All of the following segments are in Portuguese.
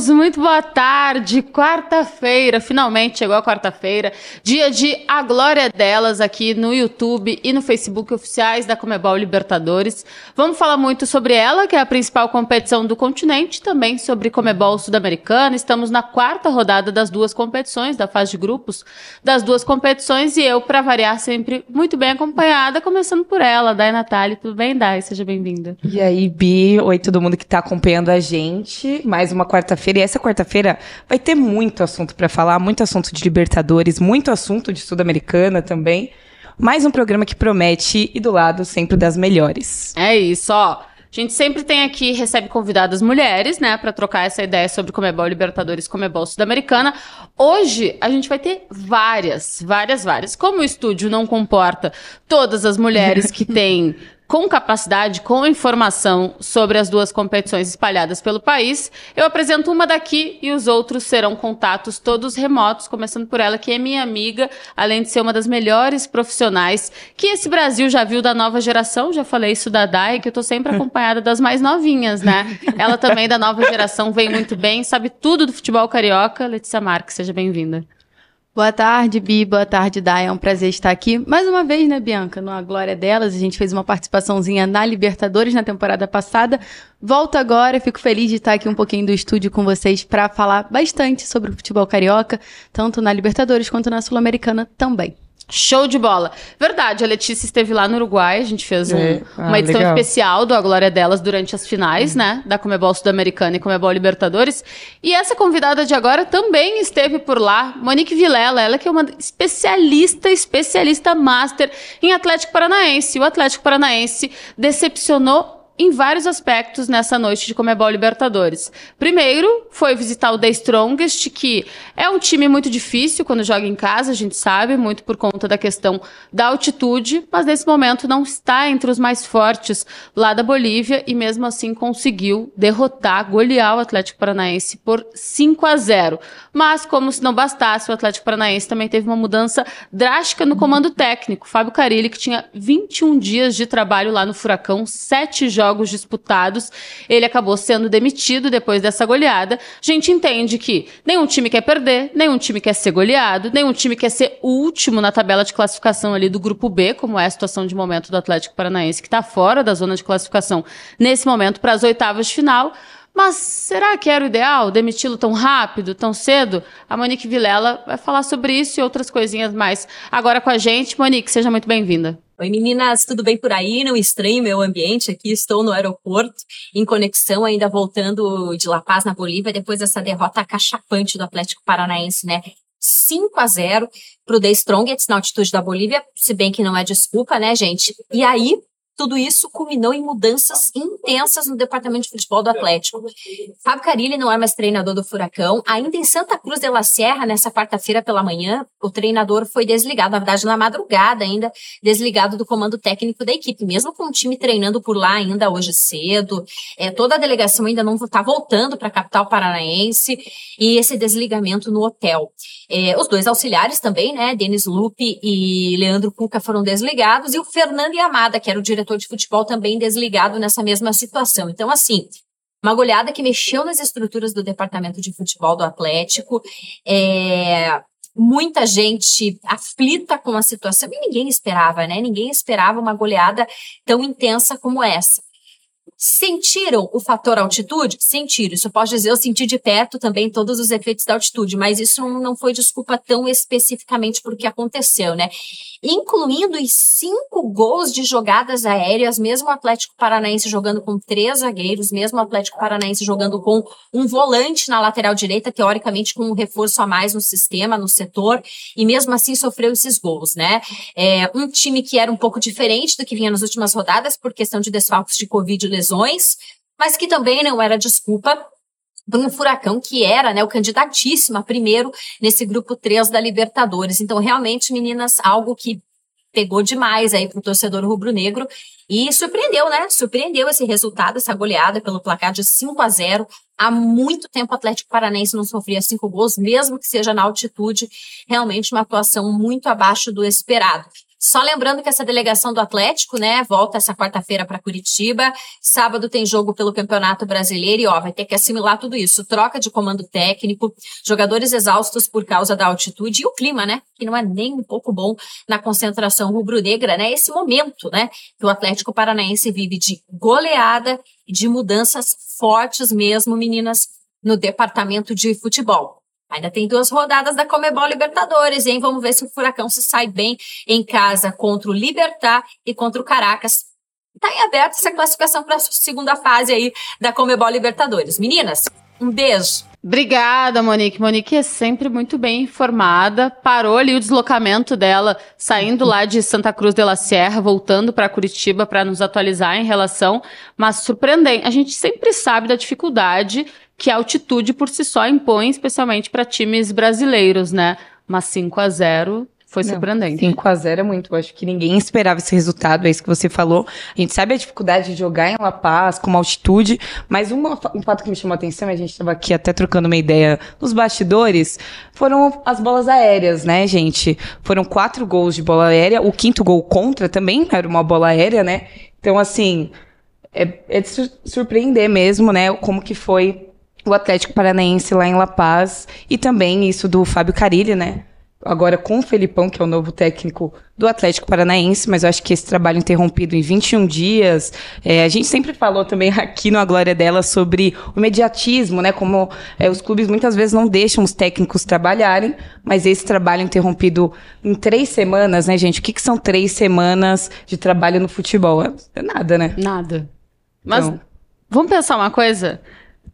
amigos, muito boa tarde. Quarta-feira, finalmente chegou a quarta-feira, dia de A Glória Delas aqui no YouTube e no Facebook oficiais da Comebol Libertadores. Vamos falar muito sobre ela, que é a principal competição do continente, também sobre Comebol Sul-Americana. Estamos na quarta rodada das duas competições, da fase de grupos das duas competições e eu, para variar, sempre muito bem acompanhada, começando por ela, Dai Natália. Tudo bem, Dai? Seja bem-vinda. E aí, Bi, oi todo mundo que está acompanhando a gente. Mais uma quarta-feira. E essa quarta-feira vai ter muito assunto para falar, muito assunto de Libertadores, muito assunto de Sul-Americana também. Mais um programa que promete e do lado sempre das melhores. É isso, ó. A gente sempre tem aqui, recebe convidadas mulheres, né, para trocar essa ideia sobre Comebol Libertadores, Comebol Sudamericana. Hoje a gente vai ter várias, várias, várias. Como o estúdio não comporta todas as mulheres que têm com capacidade, com informação sobre as duas competições espalhadas pelo país. Eu apresento uma daqui e os outros serão contatos todos remotos, começando por ela, que é minha amiga, além de ser uma das melhores profissionais que esse Brasil já viu da nova geração. Já falei isso da Dai, que eu tô sempre acompanhada das mais novinhas, né? Ela também da nova geração vem muito bem, sabe tudo do futebol carioca. Letícia Marques, seja bem-vinda. Boa tarde, Bi. Boa tarde, Dai. É um prazer estar aqui. Mais uma vez, né, Bianca? Na glória delas. A gente fez uma participaçãozinha na Libertadores na temporada passada. Volto agora. Fico feliz de estar aqui um pouquinho do estúdio com vocês para falar bastante sobre o futebol carioca, tanto na Libertadores quanto na Sul-Americana também. Show de bola. Verdade, a Letícia esteve lá no Uruguai, a gente fez um, é. ah, uma edição legal. especial do A Glória Delas durante as finais, né, da Comebol Sudamericana e Comebol Libertadores. E essa convidada de agora também esteve por lá, Monique Vilela, ela que é uma especialista, especialista master em Atlético Paranaense. O Atlético Paranaense decepcionou em vários aspectos nessa noite de Comebol Libertadores. Primeiro, foi visitar o The Strongest, que é um time muito difícil quando joga em casa, a gente sabe, muito por conta da questão da altitude, mas nesse momento não está entre os mais fortes lá da Bolívia e mesmo assim conseguiu derrotar, golear o Atlético Paranaense por 5 a 0. Mas como se não bastasse, o Atlético Paranaense também teve uma mudança drástica no comando técnico. Fábio Carilli, que tinha 21 dias de trabalho lá no Furacão, sete jogos jogos disputados, ele acabou sendo demitido depois dessa goleada. A gente entende que nenhum time quer perder, nenhum time quer ser goleado, nenhum time quer ser último na tabela de classificação ali do grupo B, como é a situação de momento do Atlético Paranaense, que está fora da zona de classificação nesse momento para as oitavas de final. Mas será que era o ideal demiti-lo tão rápido, tão cedo? A Monique Vilela vai falar sobre isso e outras coisinhas mais agora com a gente. Monique, seja muito bem-vinda. Oi meninas, tudo bem por aí? Não estranho meu ambiente aqui, estou no aeroporto, em conexão, ainda voltando de La Paz, na Bolívia, depois dessa derrota acachapante do Atlético Paranaense, né? 5 a 0 para o The Strongest na altitude da Bolívia, se bem que não é desculpa, né, gente? E aí, tudo isso culminou em mudanças intensas no departamento de futebol do Atlético. Fábio Carilli não é mais treinador do Furacão. Ainda em Santa Cruz de la Sierra, nessa quarta-feira pela manhã, o treinador foi desligado, na verdade, na madrugada ainda, desligado do comando técnico da equipe, mesmo com o time treinando por lá ainda hoje cedo. É, toda a delegação ainda não está voltando para a capital paranaense e esse desligamento no hotel. É, os dois auxiliares também, né, Denis Lupe e Leandro Cuca foram desligados e o Fernando Yamada, que era o diretor de futebol também desligado nessa mesma situação. Então, assim, uma goleada que mexeu nas estruturas do departamento de futebol do Atlético. É, muita gente aflita com a situação e ninguém esperava, né? Ninguém esperava uma goleada tão intensa como essa. Sentiram o fator altitude? Sentiram. Isso eu posso dizer, eu senti de perto também todos os efeitos da altitude, mas isso não foi desculpa tão especificamente por que aconteceu, né? Incluindo os cinco gols de jogadas aéreas, mesmo o Atlético Paranaense jogando com três zagueiros, mesmo o Atlético Paranaense jogando com um volante na lateral direita, teoricamente com um reforço a mais no sistema, no setor, e mesmo assim sofreu esses gols, né? É, um time que era um pouco diferente do que vinha nas últimas rodadas, por questão de desfalques de Covid e lesões lesões, mas que também não era desculpa para um furacão que era né, o candidatíssimo a primeiro nesse grupo 3 da Libertadores. Então, realmente, meninas, algo que pegou demais aí para o torcedor rubro-negro e surpreendeu, né? Surpreendeu esse resultado, essa goleada pelo placar de 5 a 0. Há muito tempo o Atlético Paranaense não sofria cinco gols, mesmo que seja na altitude. Realmente uma atuação muito abaixo do esperado. Só lembrando que essa delegação do Atlético, né, volta essa quarta-feira para Curitiba. Sábado tem jogo pelo Campeonato Brasileiro e, ó, vai ter que assimilar tudo isso. Troca de comando técnico, jogadores exaustos por causa da altitude e o clima, né, que não é nem um pouco bom na concentração rubro-negra, né? Esse momento, né, que o Atlético Paranaense vive de goleada e de mudanças fortes mesmo, meninas, no departamento de futebol. Ainda tem duas rodadas da Comebol Libertadores, hein? Vamos ver se o Furacão se sai bem em casa contra o Libertar e contra o Caracas. Está em aberto essa classificação para a segunda fase aí da Comebol Libertadores. Meninas, um beijo. Obrigada, Monique. Monique é sempre muito bem informada. Parou ali o deslocamento dela, saindo lá de Santa Cruz de la Sierra, voltando para Curitiba para nos atualizar em relação. Mas surpreendente. A gente sempre sabe da dificuldade que a altitude por si só impõe, especialmente para times brasileiros, né? Mas 5 a 0 foi Não, surpreendente. 5 a 0 é muito. Eu acho que ninguém esperava esse resultado, é isso que você falou. A gente sabe a dificuldade de jogar em La Paz, com altitude, mas um, um fato que me chamou a atenção, a gente estava aqui até trocando uma ideia nos bastidores, foram as bolas aéreas, né, gente? Foram quatro gols de bola aérea, o quinto gol contra também era uma bola aérea, né? Então, assim, é, é de surpreender mesmo, né, como que foi o Atlético Paranaense lá em La Paz e também isso do Fábio Carilli, né? Agora com o Felipão, que é o novo técnico do Atlético Paranaense, mas eu acho que esse trabalho interrompido em 21 dias. É, a gente sempre falou também aqui no A Glória dela sobre o imediatismo, né? Como é, os clubes muitas vezes não deixam os técnicos trabalharem, mas esse trabalho interrompido em três semanas, né, gente? O que, que são três semanas de trabalho no futebol? É nada, né? Nada. Mas então, vamos pensar uma coisa?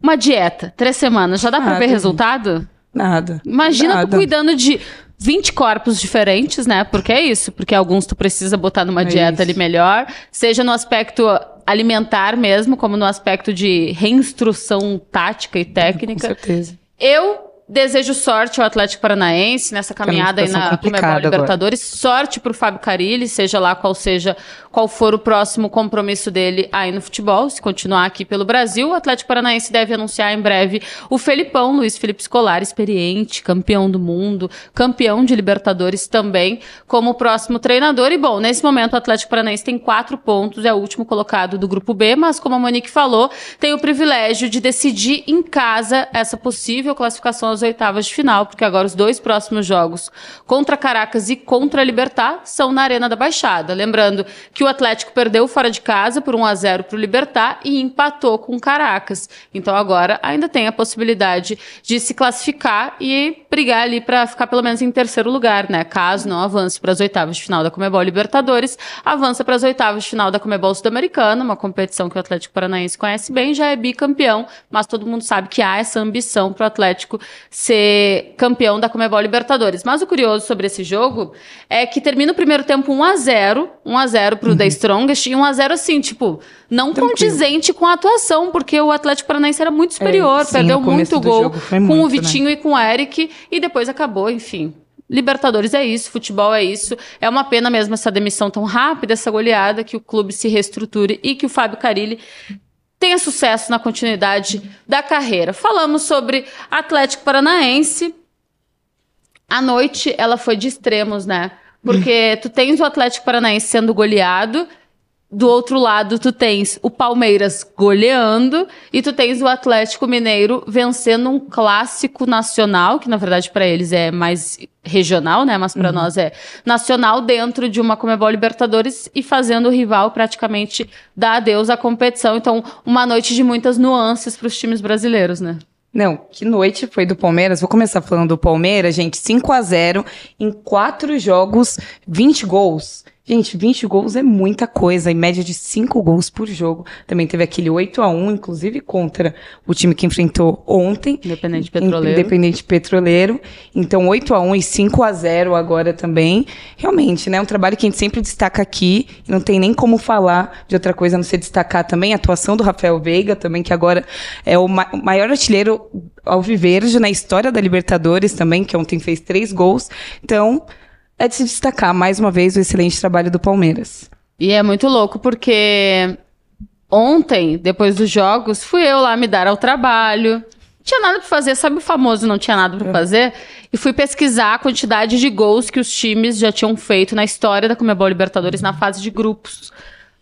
Uma dieta, três semanas, já dá para ver resultado? Nada. Imagina nada. tu cuidando de 20 corpos diferentes, né? Porque é isso, porque alguns tu precisa botar numa é dieta isso. ali melhor, seja no aspecto alimentar mesmo, como no aspecto de reinstrução tática e técnica. Com certeza. Eu Desejo sorte ao Atlético Paranaense nessa caminhada aí na Comebol Libertadores. Agora. Sorte para o Fábio Carilli, seja lá qual seja qual for o próximo compromisso dele aí no futebol, se continuar aqui pelo Brasil. O Atlético Paranaense deve anunciar em breve o Felipão, Luiz Felipe Scolari, experiente, campeão do mundo, campeão de Libertadores também, como próximo treinador. E bom, nesse momento o Atlético Paranaense tem quatro pontos, é o último colocado do grupo B, mas como a Monique falou, tem o privilégio de decidir em casa essa possível classificação às oitavas de final, porque agora os dois próximos jogos contra Caracas e contra Libertar são na Arena da Baixada. Lembrando que o Atlético perdeu fora de casa por 1 a 0 para o Libertar e empatou com Caracas. Então agora ainda tem a possibilidade de se classificar e brigar ali para ficar pelo menos em terceiro lugar, né? Caso não avance para as oitavas de final da Comebol Libertadores, avança para as oitavas de final da Comebol Sul-Americana, uma competição que o Atlético Paranaense conhece bem, já é bicampeão, mas todo mundo sabe que há essa ambição para o Atlético ser campeão da Comebol Libertadores. Mas o curioso sobre esse jogo é que termina o primeiro tempo 1 a 0, 1 a 0 pro uhum. The Strongest e 1 a 0 assim, tipo, não Tranquilo. condizente com a atuação, porque o Atlético Paranaense era muito superior, é, sim, perdeu muito gol com muito, o Vitinho né? e com o Eric e depois acabou, enfim. Libertadores é isso, futebol é isso. É uma pena mesmo essa demissão tão rápida, essa goleada, que o clube se reestruture e que o Fábio Carilli tenha sucesso na continuidade da carreira. Falamos sobre Atlético Paranaense. A noite ela foi de extremos, né? Porque tu tens o Atlético Paranaense sendo goleado do outro lado, tu tens o Palmeiras goleando e tu tens o Atlético Mineiro vencendo um clássico nacional, que na verdade para eles é mais regional, né? Mas para uhum. nós é nacional dentro de uma Comebol Libertadores e fazendo o rival praticamente dar adeus à competição. Então, uma noite de muitas nuances para os times brasileiros, né? Não, que noite foi do Palmeiras. Vou começar falando do Palmeiras, gente. 5 a 0 em quatro jogos, 20 gols. Gente, 20 gols é muita coisa, em média de 5 gols por jogo. Também teve aquele 8 a 1 inclusive contra o time que enfrentou ontem. Independente Petroleiro. Independente Petroleiro. Então, 8 a 1 e 5 a 0 agora também. Realmente, né? Um trabalho que a gente sempre destaca aqui. Não tem nem como falar de outra coisa a não ser destacar também a atuação do Rafael Veiga, também, que agora é o, ma maior artilheiro alviverde na história da Libertadores também, que ontem fez três gols. Então, é de se destacar mais uma vez o excelente trabalho do Palmeiras. E é muito louco porque ontem, depois dos jogos, fui eu lá me dar ao trabalho. tinha nada pra fazer, sabe o famoso não tinha nada pra é. fazer? E fui pesquisar a quantidade de gols que os times já tinham feito na história da Comebol Libertadores na fase de grupos.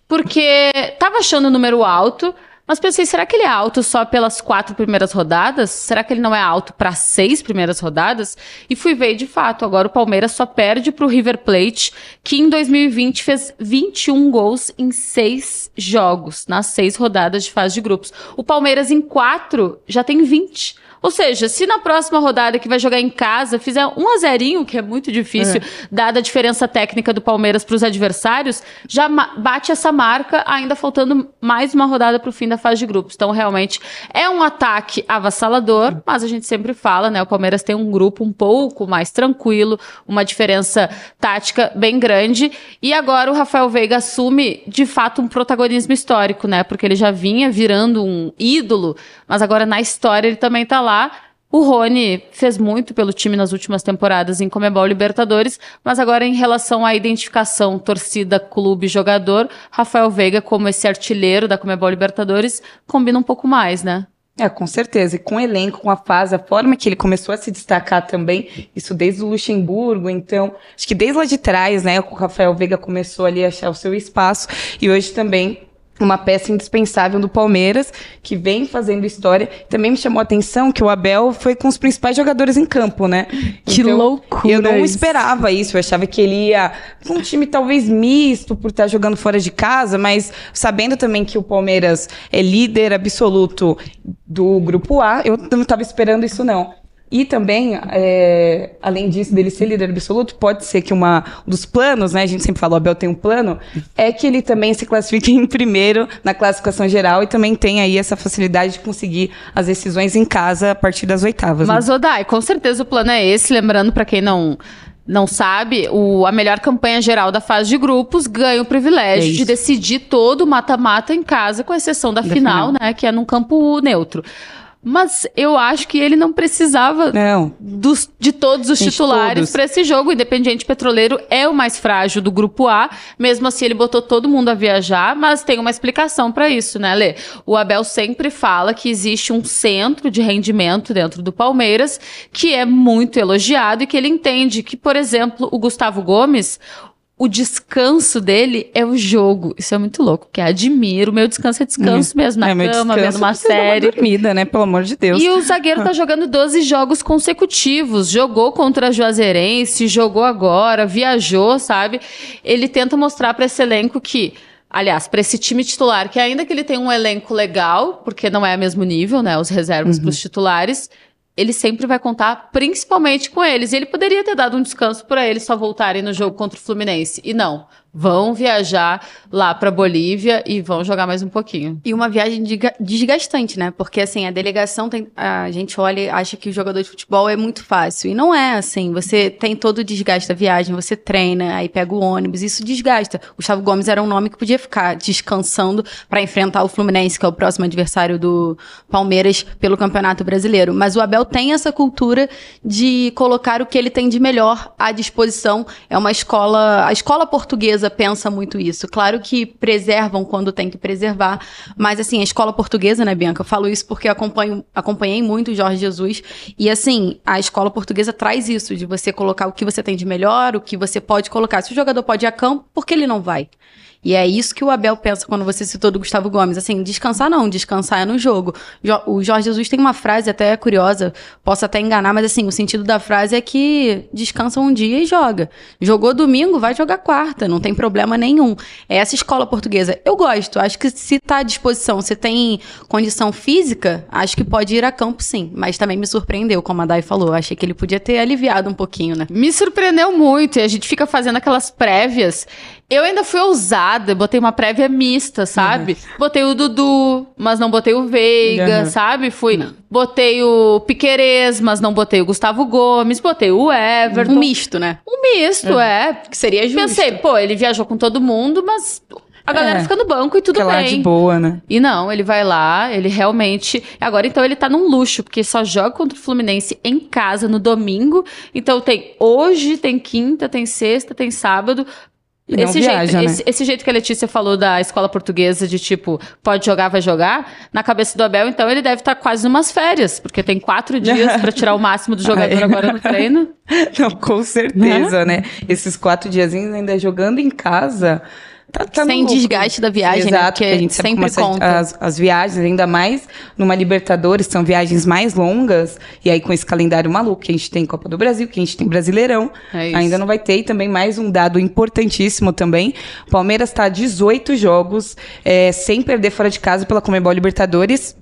Porque tava achando o número alto, mas pensei, será que ele é alto só pelas quatro primeiras rodadas? Será que ele não é alto para seis primeiras rodadas? E fui ver, de fato, agora o Palmeiras só perde para o River Plate, que em 2020 fez 21 gols em seis jogos, nas seis rodadas de fase de grupos. O Palmeiras em quatro já tem 20. Ou seja, se na próxima rodada que vai jogar em casa fizer um a zerinho, que é muito difícil, é. dada a diferença técnica do Palmeiras para os adversários, já bate essa marca, ainda faltando mais uma rodada para o fim da fase de grupos. Então, realmente, é um ataque avassalador, mas a gente sempre fala, né? O Palmeiras tem um grupo um pouco mais tranquilo, uma diferença tática bem grande. E agora o Rafael Veiga assume, de fato, um protagonismo histórico, né? Porque ele já vinha virando um ídolo, mas agora na história ele também tá lá o Rony fez muito pelo time nas últimas temporadas em Comebol Libertadores, mas agora em relação à identificação torcida, clube, jogador, Rafael Veiga como esse artilheiro da Comebol Libertadores combina um pouco mais, né? É, com certeza. E com o elenco, com a fase, a forma que ele começou a se destacar também, isso desde o Luxemburgo, então, acho que desde lá de trás, né, o Rafael Veiga começou ali a achar o seu espaço, e hoje também uma peça indispensável do Palmeiras, que vem fazendo história. Também me chamou a atenção que o Abel foi com os principais jogadores em campo, né? Que então, loucura! Eu não isso. esperava isso. Eu achava que ele ia com um time talvez misto por estar jogando fora de casa, mas sabendo também que o Palmeiras é líder absoluto do grupo A, eu não estava esperando isso não. E também, é, além disso, dele ser líder absoluto, pode ser que uma, um dos planos, né? A gente sempre fala, o Abel tem um plano, é que ele também se classifique em primeiro na classificação geral e também tem aí essa facilidade de conseguir as decisões em casa a partir das oitavas. Né? Mas, né? Odai, com certeza o plano é esse, lembrando para quem não não sabe, o, a melhor campanha geral da fase de grupos ganha o privilégio é de decidir todo o mata-mata em casa, com exceção da, da final, final, né? Que é num campo neutro. Mas eu acho que ele não precisava não. Dos, de todos os titulares para esse jogo. O Independiente Petroleiro é o mais frágil do grupo A. Mesmo assim, ele botou todo mundo a viajar, mas tem uma explicação para isso, né, Lê? O Abel sempre fala que existe um centro de rendimento dentro do Palmeiras que é muito elogiado e que ele entende que, por exemplo, o Gustavo Gomes, o descanso dele é o jogo. Isso é muito louco, porque admiro. O meu descanso é descanso uhum. mesmo, na é, cama, vendo uma série. Uma dormida, né? Pelo amor de Deus. E o zagueiro tá jogando 12 jogos consecutivos. Jogou contra a Juazeirense, jogou agora, viajou, sabe? Ele tenta mostrar para esse elenco que Aliás, para esse time titular, que ainda que ele tenha um elenco legal, porque não é o mesmo nível, né? Os reservas uhum. para os titulares, ele sempre vai contar principalmente com eles. E ele poderia ter dado um descanso para eles só voltarem no jogo contra o Fluminense. E não vão viajar lá para Bolívia e vão jogar mais um pouquinho. E uma viagem desgastante, né? Porque assim, a delegação tem a gente olha e acha que o jogador de futebol é muito fácil e não é assim. Você tem todo o desgaste da viagem, você treina, aí pega o ônibus, isso desgasta. Gustavo Gomes era um nome que podia ficar descansando para enfrentar o Fluminense, que é o próximo adversário do Palmeiras pelo Campeonato Brasileiro, mas o Abel tem essa cultura de colocar o que ele tem de melhor à disposição. É uma escola, a escola portuguesa portuguesa pensa muito isso. Claro que preservam quando tem que preservar, mas assim, a escola portuguesa, né, Bianca? Eu falo isso porque acompanho, acompanhei muito o Jorge Jesus e assim, a escola portuguesa traz isso de você colocar o que você tem de melhor, o que você pode colocar. Se o jogador pode ir a campo, por que ele não vai? E é isso que o Abel pensa quando você citou do Gustavo Gomes. Assim, descansar não, descansar é no jogo. O Jorge Jesus tem uma frase até curiosa, posso até enganar, mas assim, o sentido da frase é que descansa um dia e joga. Jogou domingo, vai jogar quarta, não tem problema nenhum. É essa escola portuguesa. Eu gosto, acho que se tá à disposição, se tem condição física, acho que pode ir a campo sim. Mas também me surpreendeu, como a Dai falou. Achei que ele podia ter aliviado um pouquinho, né? Me surpreendeu muito. E a gente fica fazendo aquelas prévias. Eu ainda fui ousada, botei uma prévia mista, sabe? Uhum. Botei o Dudu, mas não botei o Veiga, uhum. sabe? Fui. Não. Botei o Piquerez, mas não botei o Gustavo Gomes, botei o Everton. Um misto, né? Um misto, uhum. é. Que seria justo. Pensei, pô, ele viajou com todo mundo, mas a galera é, fica no banco e tudo bem. Lá de boa, né? E não, ele vai lá, ele realmente. Agora, então, ele tá num luxo, porque só joga contra o Fluminense em casa no domingo. Então, tem hoje, tem quinta, tem sexta, tem sábado esse, viaja, jeito, né? esse, esse, jeito que a Letícia falou da escola portuguesa, de tipo, pode jogar, vai jogar, na cabeça do Abel, então ele deve estar tá quase umas férias, porque tem quatro dias para tirar o máximo do jogador agora no treino. Não, com certeza, né? né? Esses quatro diazinhos ainda jogando em casa. Tá, tá Sem desgaste da viagem, né? Exato, né? Porque a gente sempre conta. As, as, viagens, ainda mais numa Libertadores, são viagens mais longas. E aí, com esse calendário maluco, que a gente tem Copa do Brasil, que a gente tem Brasileirão, é ainda não vai ter. E também mais um dado importantíssimo também. Palmeiras está 18 jogos é, sem perder fora de casa pela Comebol Libertadores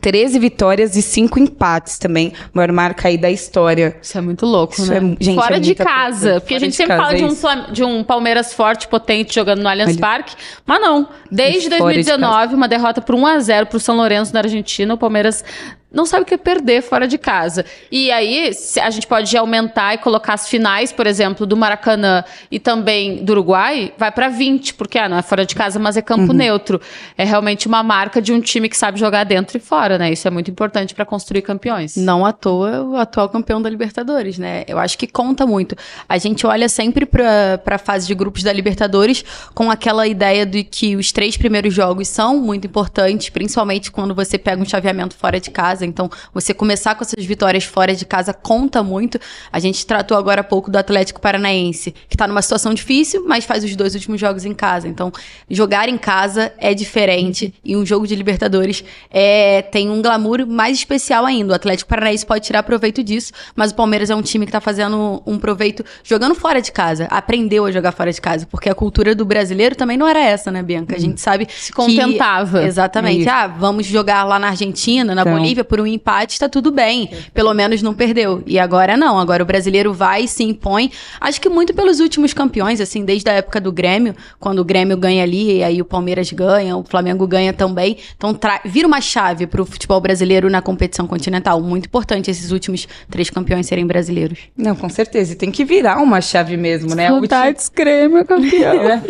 13 vitórias e 5 empates também. Maior marca aí da história. Isso é muito louco, Isso né? É, gente, Fora é de casa. Coisa. Porque Fora a gente sempre fala de um, de um Palmeiras forte, potente, jogando no Allianz Parque. Mas não. Desde 2019, de uma derrota por 1 a 0 para o São Lourenço na Argentina. O Palmeiras não sabe o que é perder fora de casa. E aí, a gente pode aumentar e colocar as finais, por exemplo, do Maracanã e também do Uruguai, vai para 20, porque ah, não é fora de casa, mas é campo uhum. neutro. É realmente uma marca de um time que sabe jogar dentro e fora, né? Isso é muito importante para construir campeões. Não à toa o atual campeão da Libertadores, né? Eu acho que conta muito. A gente olha sempre para a fase de grupos da Libertadores com aquela ideia de que os três primeiros jogos são muito importantes, principalmente quando você pega um chaveamento fora de casa casa. Então, você começar com essas vitórias fora de casa conta muito. A gente tratou agora há pouco do Atlético Paranaense, que está numa situação difícil, mas faz os dois últimos jogos em casa. Então, jogar em casa é diferente e um jogo de Libertadores é, tem um glamour mais especial ainda. O Atlético Paranaense pode tirar proveito disso, mas o Palmeiras é um time que está fazendo um proveito jogando fora de casa. Aprendeu a jogar fora de casa, porque a cultura do brasileiro também não era essa, né, Bianca? A gente sabe se contentava. Que, exatamente. Isso. Ah, vamos jogar lá na Argentina, na então, Bolívia, por um empate, está tudo bem. Pelo menos não perdeu. E agora não. Agora o brasileiro vai e se impõe. Acho que muito pelos últimos campeões, assim, desde a época do Grêmio, quando o Grêmio ganha ali, e aí o Palmeiras ganha, o Flamengo ganha também. Então vira uma chave para o futebol brasileiro na competição continental. Muito importante esses últimos três campeões serem brasileiros. Não, com certeza. E tem que virar uma chave mesmo, né? Saudades, Grêmio campeão.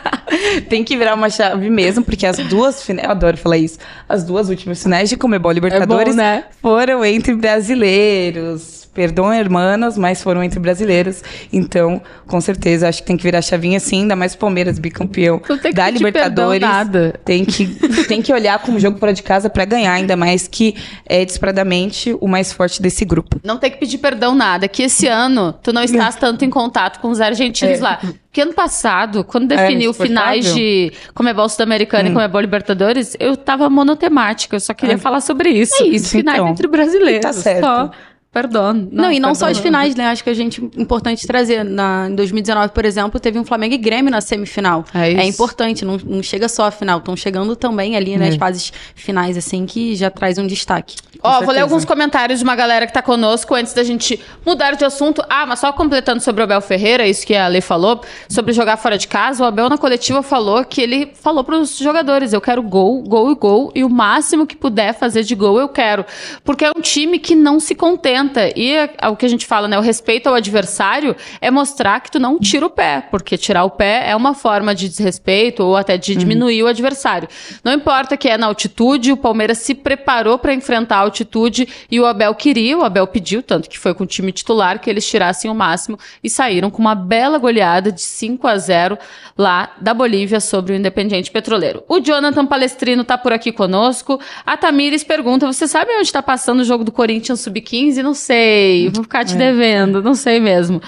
tem que virar uma chave mesmo, porque as duas finais, eu adoro falar isso, as duas últimas finais de Comebol Libertadores é bom, né? foram entre brasileiros. Perdão, hermanas, mas foram entre brasileiros. Então, com certeza, acho que tem que virar chavinha sim, ainda mais o Palmeiras bicampeão da Libertadores. Nada. Tem que tem que olhar como jogo fora de casa para ganhar, ainda mais que é desesperadamente o mais forte desse grupo. Não tem que pedir perdão nada, que esse ano tu não estás tanto em contato com os argentinos é. lá. Porque ano passado, quando é, definiu é, finais de Comebol Sul-Americana hum. e Comebol Libertadores, eu tava monotemática, eu só queria é. falar sobre isso. É isso, finais então. entre brasileiros. Tá certo. Só. Perdão. Não, não e não só as finais, né? Acho que a gente importante trazer. Na, em 2019, por exemplo, teve um Flamengo e Grêmio na semifinal. É, isso. é importante, não, não chega só a final, estão chegando também ali nas né, é. fases finais, assim, que já traz um destaque. Ó, vou ler alguns comentários de uma galera que tá conosco antes da gente mudar de assunto. Ah, mas só completando sobre o Abel Ferreira, isso que a Lê falou, sobre jogar fora de casa, o Abel na coletiva falou que ele falou para os jogadores: eu quero gol, gol e gol, e o máximo que puder fazer de gol eu quero. Porque é um time que não se contenta e o que a gente fala, né? O respeito ao adversário é mostrar que tu não tira o pé, porque tirar o pé é uma forma de desrespeito ou até de diminuir uhum. o adversário. Não importa que é na altitude, o Palmeiras se preparou para enfrentar a altitude e o Abel queria, o Abel pediu, tanto que foi com o time titular, que eles tirassem o máximo e saíram com uma bela goleada de 5 a 0 lá da Bolívia sobre o Independiente Petroleiro. O Jonathan Palestrino tá por aqui conosco. A Tamires pergunta: você sabe onde está passando o jogo do Corinthians Sub-15? Não sei, vou ficar te é. devendo, não sei mesmo.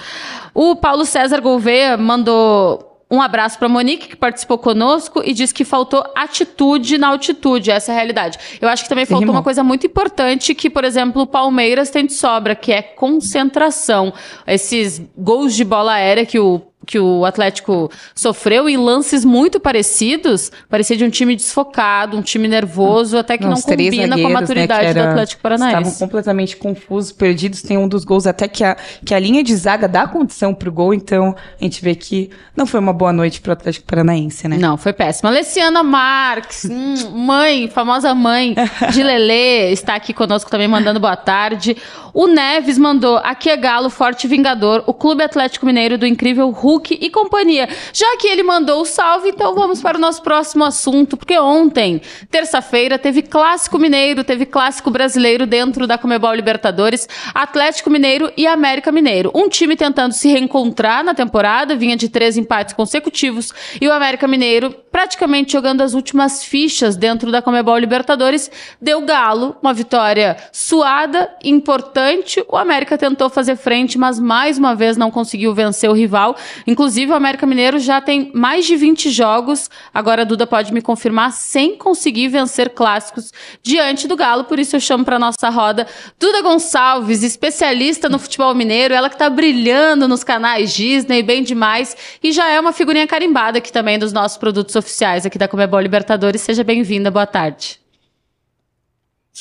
O Paulo César Gouveia mandou um abraço para Monique, que participou conosco e disse que faltou atitude na altitude. Essa é a realidade. Eu acho que também faltou uma coisa muito importante que, por exemplo, o Palmeiras tem de sobra, que é concentração. Esses gols de bola aérea que o que o Atlético sofreu em lances muito parecidos, parecia de um time desfocado, um time nervoso, até que não, não combina com a né, maturidade né, era, do Atlético Paranaense. Estavam completamente confusos, perdidos. Tem um dos gols até que a, que a linha de zaga dá condição pro gol, então a gente vê que não foi uma boa noite pro Atlético Paranaense, né? Não, foi péssima. Alessiana Marques, hum, mãe, famosa mãe de Lelê, está aqui conosco também mandando boa tarde. O Neves mandou, aqui é Galo, forte vingador, o Clube Atlético Mineiro do incrível Hulk E companhia. Já que ele mandou o salve, então vamos para o nosso próximo assunto, porque ontem, terça-feira, teve Clássico Mineiro, teve Clássico Brasileiro dentro da Comebol Libertadores, Atlético Mineiro e América Mineiro. Um time tentando se reencontrar na temporada, vinha de três empates consecutivos, e o América Mineiro praticamente jogando as últimas fichas dentro da Comebol Libertadores, deu galo, uma vitória suada, importante. O América tentou fazer frente, mas mais uma vez não conseguiu vencer o rival. Inclusive, o América Mineiro já tem mais de 20 jogos, agora a Duda pode me confirmar, sem conseguir vencer clássicos diante do Galo. Por isso eu chamo para nossa roda Duda Gonçalves, especialista no futebol mineiro, ela que está brilhando nos canais Disney, bem demais, e já é uma figurinha carimbada aqui também dos nossos produtos oficiais aqui da Comebol Libertadores. Seja bem-vinda, boa tarde.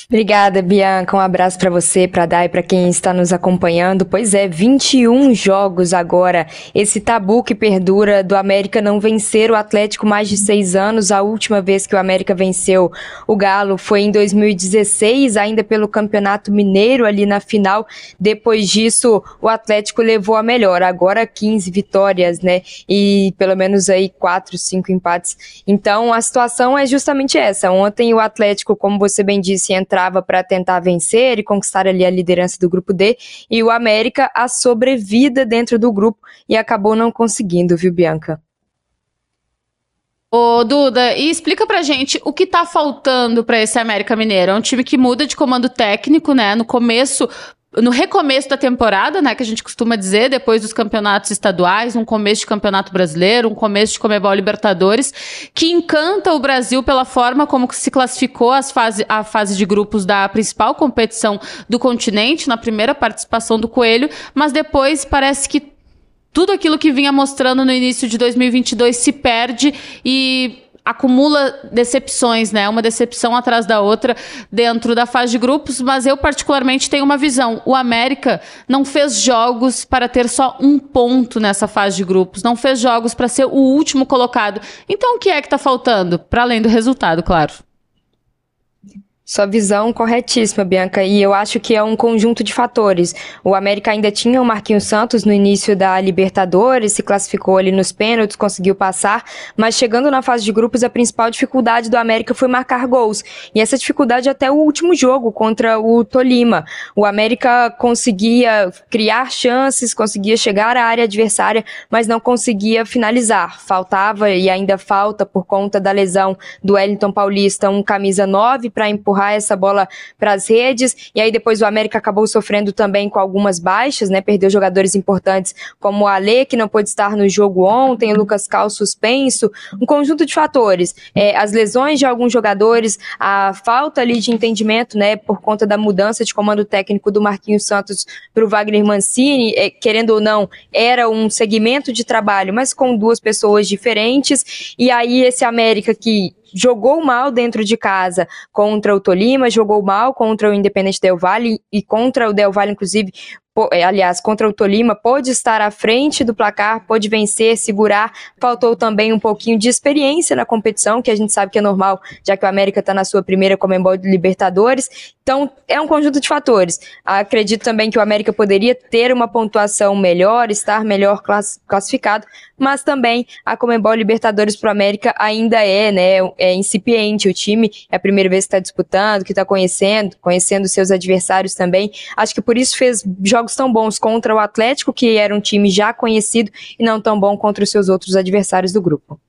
Obrigada, Bianca. Um abraço para você, para Dai, para quem está nos acompanhando. Pois é, 21 jogos agora. Esse tabu que perdura do América não vencer o Atlético mais de seis anos. A última vez que o América venceu o Galo foi em 2016, ainda pelo Campeonato Mineiro ali na final. Depois disso, o Atlético levou a melhor. Agora 15 vitórias, né? E pelo menos aí quatro, cinco empates. Então a situação é justamente essa. Ontem o Atlético, como você bem disse, entrava para tentar vencer e conquistar ali a liderança do grupo D, e o América a sobrevida dentro do grupo e acabou não conseguindo, viu, Bianca? Ô, Duda, e explica pra gente o que tá faltando para esse América Mineiro. É um time que muda de comando técnico, né? No começo no recomeço da temporada, né, que a gente costuma dizer, depois dos campeonatos estaduais, um começo de campeonato brasileiro, um começo de Comebol Libertadores, que encanta o Brasil pela forma como se classificou as fase, a fase de grupos da principal competição do continente, na primeira participação do Coelho, mas depois parece que tudo aquilo que vinha mostrando no início de 2022 se perde e acumula decepções, né? Uma decepção atrás da outra dentro da fase de grupos, mas eu particularmente tenho uma visão. O América não fez jogos para ter só um ponto nessa fase de grupos, não fez jogos para ser o último colocado. Então o que é que está faltando? Para além do resultado, claro. Sua visão corretíssima, Bianca, e eu acho que é um conjunto de fatores. O América ainda tinha o Marquinhos Santos no início da Libertadores, se classificou ali nos pênaltis, conseguiu passar, mas chegando na fase de grupos, a principal dificuldade do América foi marcar gols. E essa dificuldade até o último jogo contra o Tolima. O América conseguia criar chances, conseguia chegar à área adversária, mas não conseguia finalizar. Faltava e ainda falta por conta da lesão do Wellington Paulista um camisa 9 para empurrar empurrar essa bola para as redes. E aí depois o América acabou sofrendo também com algumas baixas, né? Perdeu jogadores importantes como o Ale, que não pôde estar no jogo ontem, o Lucas Cal suspenso, um conjunto de fatores. É, as lesões de alguns jogadores, a falta ali de entendimento, né, por conta da mudança de comando técnico do Marquinhos Santos para o Wagner Mancini, é, querendo ou não, era um segmento de trabalho, mas com duas pessoas diferentes. E aí esse América que jogou mal dentro de casa contra o Tolima, jogou mal contra o Independente Del Valle e contra o Del Valle, inclusive, aliás, contra o Tolima, pôde estar à frente do placar, pôde vencer, segurar. Faltou também um pouquinho de experiência na competição, que a gente sabe que é normal, já que o América está na sua primeira Comembol de Libertadores. Então, é um conjunto de fatores. Acredito também que o América poderia ter uma pontuação melhor, estar melhor classificado, mas também a Comembol Libertadores para o América ainda é, né, é incipiente. O time é a primeira vez que está disputando, que está conhecendo, conhecendo seus adversários também. Acho que por isso fez jogos jogos tão bons contra o Atlético, que era um time já conhecido, e não tão bom contra os seus outros adversários do grupo.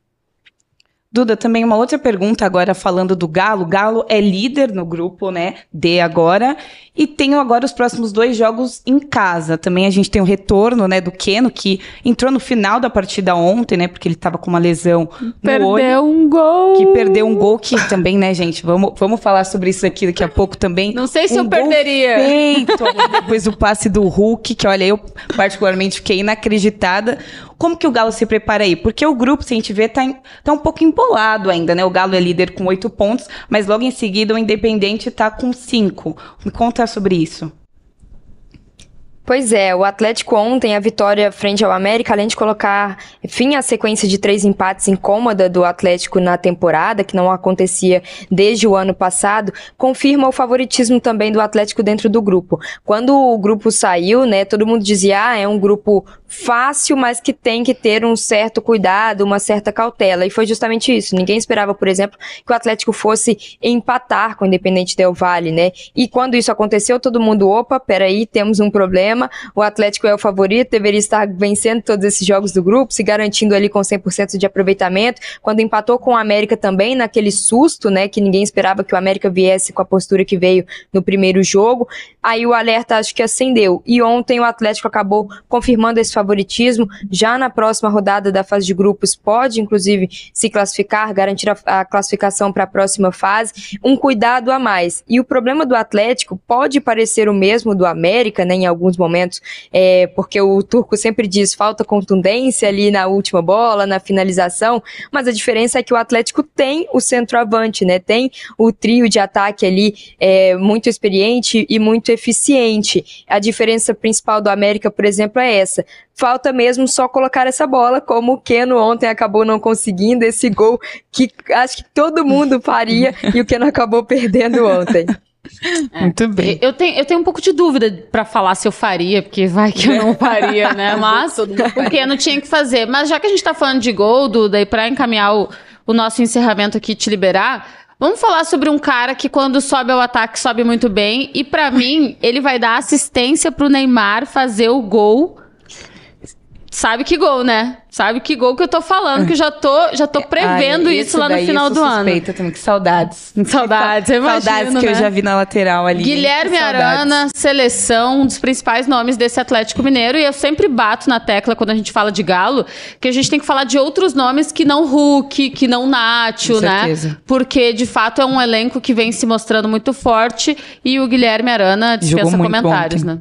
Duda, também uma outra pergunta agora falando do Galo. Galo é líder no grupo, né? D agora. E tem agora os próximos dois jogos em casa. Também a gente tem o retorno, né, do Keno, que entrou no final da partida ontem, né? Porque ele tava com uma lesão perdeu olho. Perdeu um gol. Que perdeu um gol que também, né, gente? Vamos, vamos falar sobre isso aqui daqui a pouco também. Não sei se um eu perderia. Feito depois do passe do Hulk, que olha, eu particularmente fiquei inacreditada. Como que o Galo se prepara aí? Porque o grupo, se a gente vê, tá, tá um pouco empolado ainda, né? O Galo é líder com oito pontos, mas logo em seguida o Independente tá com cinco. Me conta sobre isso. Pois é, o Atlético ontem, a vitória frente ao América, além de colocar fim à sequência de três empates incômoda do Atlético na temporada, que não acontecia desde o ano passado, confirma o favoritismo também do Atlético dentro do grupo. Quando o grupo saiu, né, todo mundo dizia, ah, é um grupo fácil, mas que tem que ter um certo cuidado, uma certa cautela. E foi justamente isso. Ninguém esperava, por exemplo, que o Atlético fosse empatar com o Independente Del Vale, né? E quando isso aconteceu, todo mundo, opa, peraí, temos um problema. O Atlético é o favorito, deveria estar vencendo todos esses jogos do grupo, se garantindo ali com 100% de aproveitamento. Quando empatou com o América também, naquele susto, né, que ninguém esperava que o América viesse com a postura que veio no primeiro jogo. Aí o alerta acho que acendeu. E ontem o Atlético acabou confirmando esse favoritismo. Já na próxima rodada da fase de grupos, pode inclusive se classificar, garantir a, a classificação para a próxima fase. Um cuidado a mais. E o problema do Atlético pode parecer o mesmo do América, né, em alguns momentos, é, porque o Turco sempre diz falta contundência ali na última bola, na finalização, mas a diferença é que o Atlético tem o centroavante, né, tem o trio de ataque ali é, muito experiente e muito eficiente. A diferença principal do América, por exemplo, é essa. Falta mesmo só colocar essa bola, como o Keno ontem acabou não conseguindo, esse gol que acho que todo mundo faria e o Keno acabou perdendo ontem. É. Muito bem. Eu tenho, eu tenho um pouco de dúvida para falar se eu faria, porque vai que eu não faria, né? Mas o Keno tinha que fazer. Mas já que a gente tá falando de gol, Duda, e pra encaminhar o, o nosso encerramento aqui te liberar, Vamos falar sobre um cara que quando sobe ao ataque sobe muito bem e para mim ele vai dar assistência pro Neymar fazer o gol. Sabe que gol, né? Sabe que gol que eu tô falando, que já tô, já tô prevendo Ai, isso lá no final do ano. também, que saudades. Saudades, eu imagino, Saudades que né? eu já vi na lateral ali. Guilherme Arana, seleção, um dos principais nomes desse Atlético Mineiro. E eu sempre bato na tecla quando a gente fala de Galo, que a gente tem que falar de outros nomes que não Hulk, que não Nacho, né? Porque, de fato, é um elenco que vem se mostrando muito forte. E o Guilherme Arana dispensa comentários, né?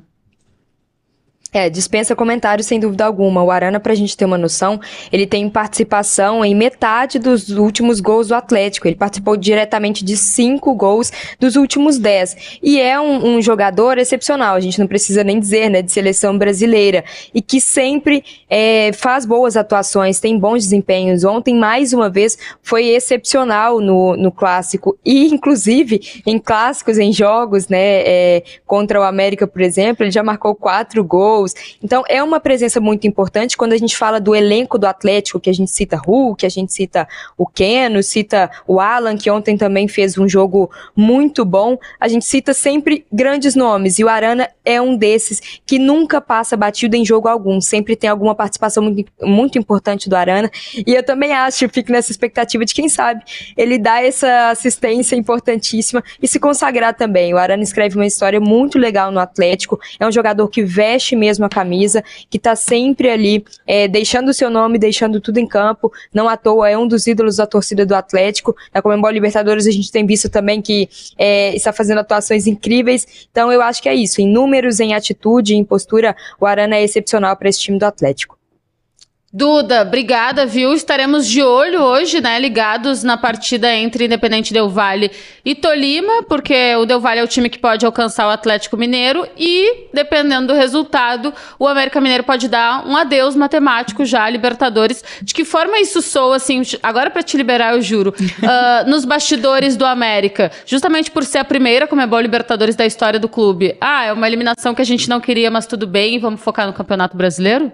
É, dispensa comentários sem dúvida alguma. O Arana, pra gente ter uma noção, ele tem participação em metade dos últimos gols do Atlético. Ele participou diretamente de cinco gols dos últimos dez. E é um, um jogador excepcional, a gente não precisa nem dizer, né, de seleção brasileira. E que sempre é, faz boas atuações, tem bons desempenhos. Ontem, mais uma vez, foi excepcional no, no clássico. E, inclusive, em clássicos, em jogos, né, é, contra o América, por exemplo, ele já marcou quatro gols Então, é uma presença muito importante quando a gente fala do elenco do Atlético, que a gente cita Hulk, a gente cita o Keno, cita o Alan, que ontem também fez um jogo muito bom. A gente cita sempre grandes nomes, e o Arana é um desses que nunca passa batido em jogo algum, sempre tem alguma participação muito, muito importante do Arana. E eu também acho, fico nessa expectativa de quem sabe ele dá essa assistência importantíssima e se consagrar também. O Arana escreve uma história muito legal no Atlético, é um jogador que veste mesmo mesma camisa, que está sempre ali é, deixando o seu nome, deixando tudo em campo. Não à toa é um dos ídolos da torcida do Atlético. Na Comembol Libertadores a gente tem visto também que é, está fazendo atuações incríveis. Então eu acho que é isso. Em números, em atitude, em postura, o Arana é excepcional para esse time do Atlético. Duda, obrigada, viu? Estaremos de olho hoje, né? Ligados na partida entre Independente Del Vale e Tolima, porque o Del Valle é o time que pode alcançar o Atlético Mineiro e, dependendo do resultado, o América Mineiro pode dar um adeus matemático já a Libertadores. De que forma isso soa, assim, agora para te liberar, eu juro, uh, nos bastidores do América, justamente por ser a primeira Comebol Libertadores da história do clube. Ah, é uma eliminação que a gente não queria, mas tudo bem, vamos focar no Campeonato Brasileiro?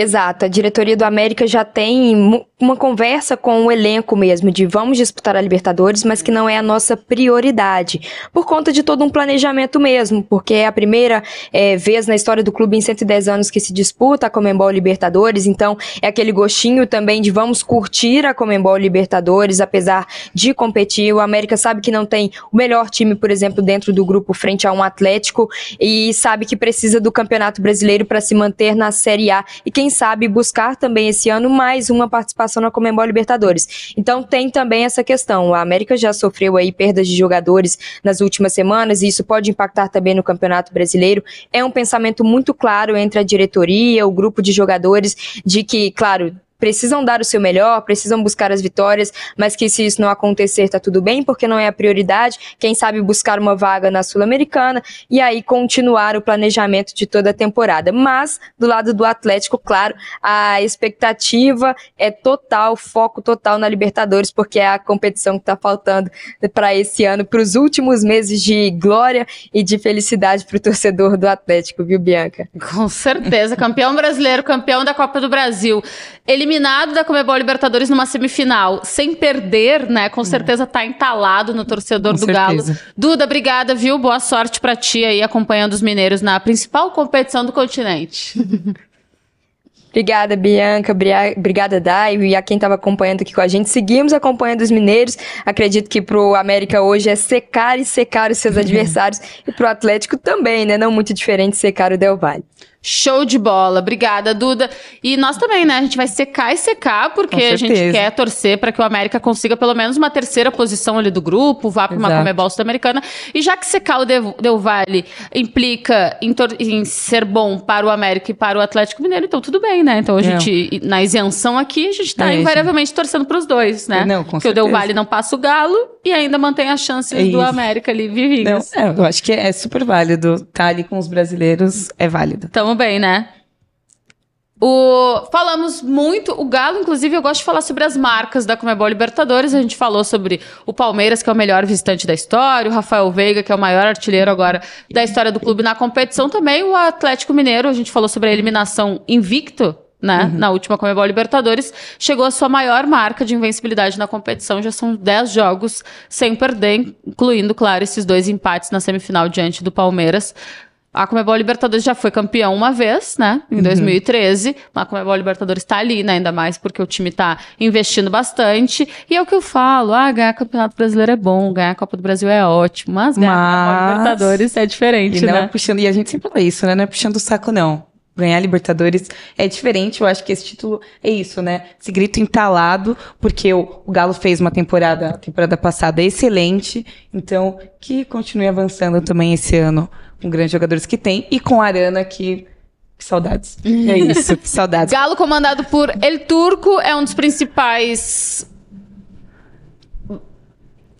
Exato, a diretoria do América já tem uma conversa com o elenco mesmo, de vamos disputar a Libertadores, mas que não é a nossa prioridade, por conta de todo um planejamento mesmo, porque é a primeira é, vez na história do clube em 110 anos que se disputa a Comembol Libertadores, então é aquele gostinho também de vamos curtir a Comembol Libertadores, apesar de competir. O América sabe que não tem o melhor time, por exemplo, dentro do grupo frente a um Atlético, e sabe que precisa do Campeonato Brasileiro para se manter na Série A, e quem quem sabe buscar também esse ano mais uma participação na Comembol Libertadores. Então tem também essa questão. A América já sofreu aí perdas de jogadores nas últimas semanas e isso pode impactar também no Campeonato Brasileiro. É um pensamento muito claro entre a diretoria, o grupo de jogadores, de que, claro, precisam dar o seu melhor, precisam buscar as vitórias, mas que se isso não acontecer, tá tudo bem, porque não é a prioridade. Quem sabe buscar uma vaga na Sul-Americana e aí continuar o planejamento de toda a temporada. Mas, do lado do Atlético, claro, a expectativa é total, foco total na Libertadores, porque é a competição que está faltando para esse ano, para os últimos meses de glória e de felicidade para o torcedor do Atlético, viu, Bianca? Com certeza, campeão brasileiro, campeão da Copa do Brasil, eliminado da Comebol Libertadores numa semifinal, sem perder, né? Com certeza está entalado no torcedor Com do certeza. Galo. Duda, obrigada, viu? Boa sorte para ti aí acompanhando os mineiros na principal competição do continente. Obrigada, Bianca. Obrigada, Dai. E a quem estava acompanhando aqui com a gente. Seguimos acompanhando os mineiros. Acredito que pro América hoje é secar e secar os seus adversários. e pro Atlético também, né? Não muito diferente secar o Del Valle. Show de bola. Obrigada, Duda. E nós também, né? A gente vai secar e secar, porque a gente quer torcer para que o América consiga pelo menos uma terceira posição ali do grupo, vá para uma Comebol Sul-Americana. E já que secar o Del Valle implica em, em, ser bom para o América e para o Atlético Mineiro, então tudo bem, né? Então a gente, na isenção aqui, a gente está é, invariavelmente torcendo para os dois, né? Não, com porque certeza. o Del Valle não passa o Galo e ainda mantém as chances é do América ali vivinhos. Não, é, eu acho que é super válido. Estar tá ali com os brasileiros é válido. Tamo bem, né? O... Falamos muito, o Galo, inclusive, eu gosto de falar sobre as marcas da Comebol Libertadores. A gente falou sobre o Palmeiras, que é o melhor visitante da história, o Rafael Veiga, que é o maior artilheiro agora da história do clube na competição. Também o Atlético Mineiro, a gente falou sobre a eliminação invicto né, uhum. na última Comebol Libertadores, chegou a sua maior marca de invencibilidade na competição. Já são 10 jogos sem perder, incluindo, claro, esses dois empates na semifinal diante do Palmeiras. A Comebol Libertadores já foi campeão uma vez, né? Em 2013. Uhum. A Comebol Libertadores está ali, né? Ainda mais porque o time está investindo bastante. E é o que eu falo: ah, ganhar Campeonato Brasileiro é bom, ganhar a Copa do Brasil é ótimo. Mas ganhar mas... a Comebol Libertadores é diferente, e não né? É puxando, e a gente sempre fala isso, né? Não é puxando o saco, não. Ganhar Libertadores é diferente, eu acho que esse título é isso, né? Esse grito entalado, porque o, o Galo fez uma temporada, a temporada passada excelente, então que continue avançando também esse ano com grandes jogadores que tem, e com a Arana, que. Que saudades. É isso, que saudades. Galo comandado por El Turco é um dos principais.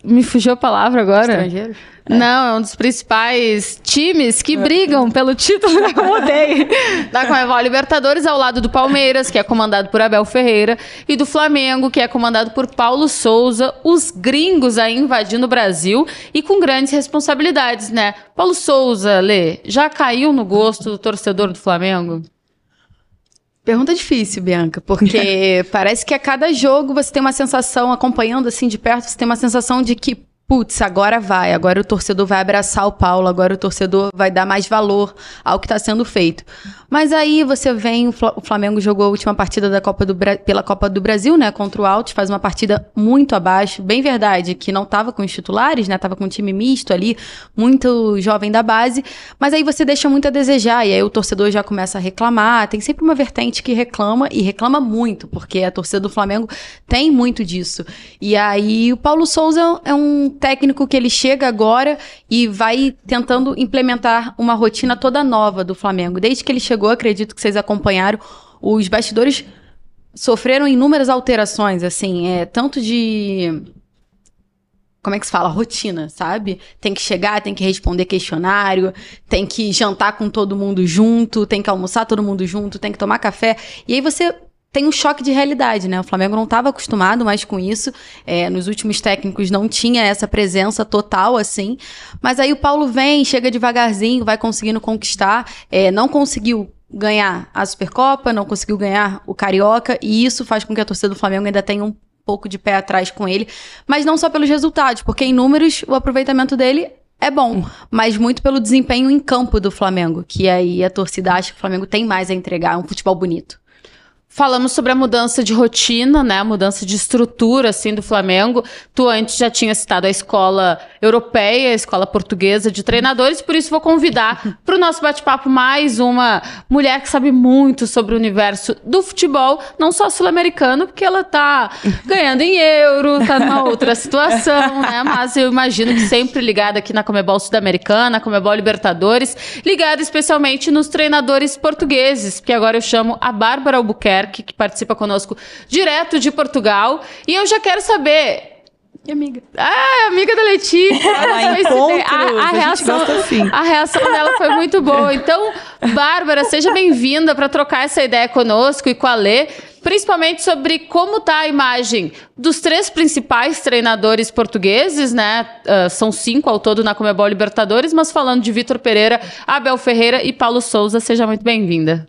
Me fugiu a palavra agora. Estrangeiro? Não, é um dos principais times que brigam pelo título, eu mudei, da Comebol Libertadores, ao lado do Palmeiras, que é comandado por Abel Ferreira, e do Flamengo, que é comandado por Paulo Souza, os gringos aí invadindo o Brasil e com grandes responsabilidades, né? Paulo Souza, Lê, já caiu no gosto do torcedor do Flamengo? Pergunta difícil, Bianca, porque parece que a cada jogo você tem uma sensação, acompanhando assim de perto, você tem uma sensação de que putz, agora vai, agora o torcedor vai abraçar o Paulo, agora o torcedor vai dar mais valor ao que está sendo feito. Mas aí você vem, o Flamengo jogou a última partida da Copa do pela Copa do Brasil, né, contra o Altos, faz uma partida muito abaixo, bem verdade, que não estava com os titulares, né, tava com um time misto ali, muito jovem da base, mas aí você deixa muito a desejar, e aí o torcedor já começa a reclamar, tem sempre uma vertente que reclama, e reclama muito, porque a torcida do Flamengo tem muito disso. E aí o Paulo Souza é um técnico que ele chega agora e vai tentando implementar uma rotina toda nova do Flamengo. Desde que ele chegou, acredito que vocês acompanharam, os bastidores sofreram inúmeras alterações, assim, é, tanto de como é que se fala? Rotina, sabe? Tem que chegar, tem que responder questionário, tem que jantar com todo mundo junto, tem que almoçar todo mundo junto, tem que tomar café. E aí você tem um choque de realidade, né? O Flamengo não estava acostumado mais com isso. É, nos últimos técnicos não tinha essa presença total assim. Mas aí o Paulo vem, chega devagarzinho, vai conseguindo conquistar. É, não conseguiu ganhar a Supercopa, não conseguiu ganhar o Carioca, e isso faz com que a torcida do Flamengo ainda tenha um pouco de pé atrás com ele. Mas não só pelos resultados, porque em números o aproveitamento dele é bom, mas muito pelo desempenho em campo do Flamengo, que aí a torcida acha que o Flamengo tem mais a entregar, um futebol bonito. Falamos sobre a mudança de rotina, né? A mudança de estrutura, assim, do Flamengo. Tu antes já tinha citado a escola europeia, a escola portuguesa de treinadores, por isso vou convidar para o nosso bate-papo mais uma mulher que sabe muito sobre o universo do futebol, não só sul-americano, porque ela tá ganhando em euro, tá numa outra situação, né? Mas eu imagino que sempre ligada aqui na Comebol Sul-Americana, Comebol Libertadores, ligada especialmente nos treinadores portugueses, porque agora eu chamo a Bárbara Albuquerque Albuquerque, que participa conosco direto de Portugal. E eu já quero saber e amiga. Ah, amiga da Letícia. a, a, reação, assim. a reação dela foi muito boa. Então, Bárbara, seja bem-vinda para trocar essa ideia conosco e com a Lê, principalmente sobre como está a imagem dos três principais treinadores portugueses, né? Uh, são cinco ao todo na Comebol Libertadores, mas falando de Vitor Pereira, Abel Ferreira e Paulo Souza, seja muito bem-vinda.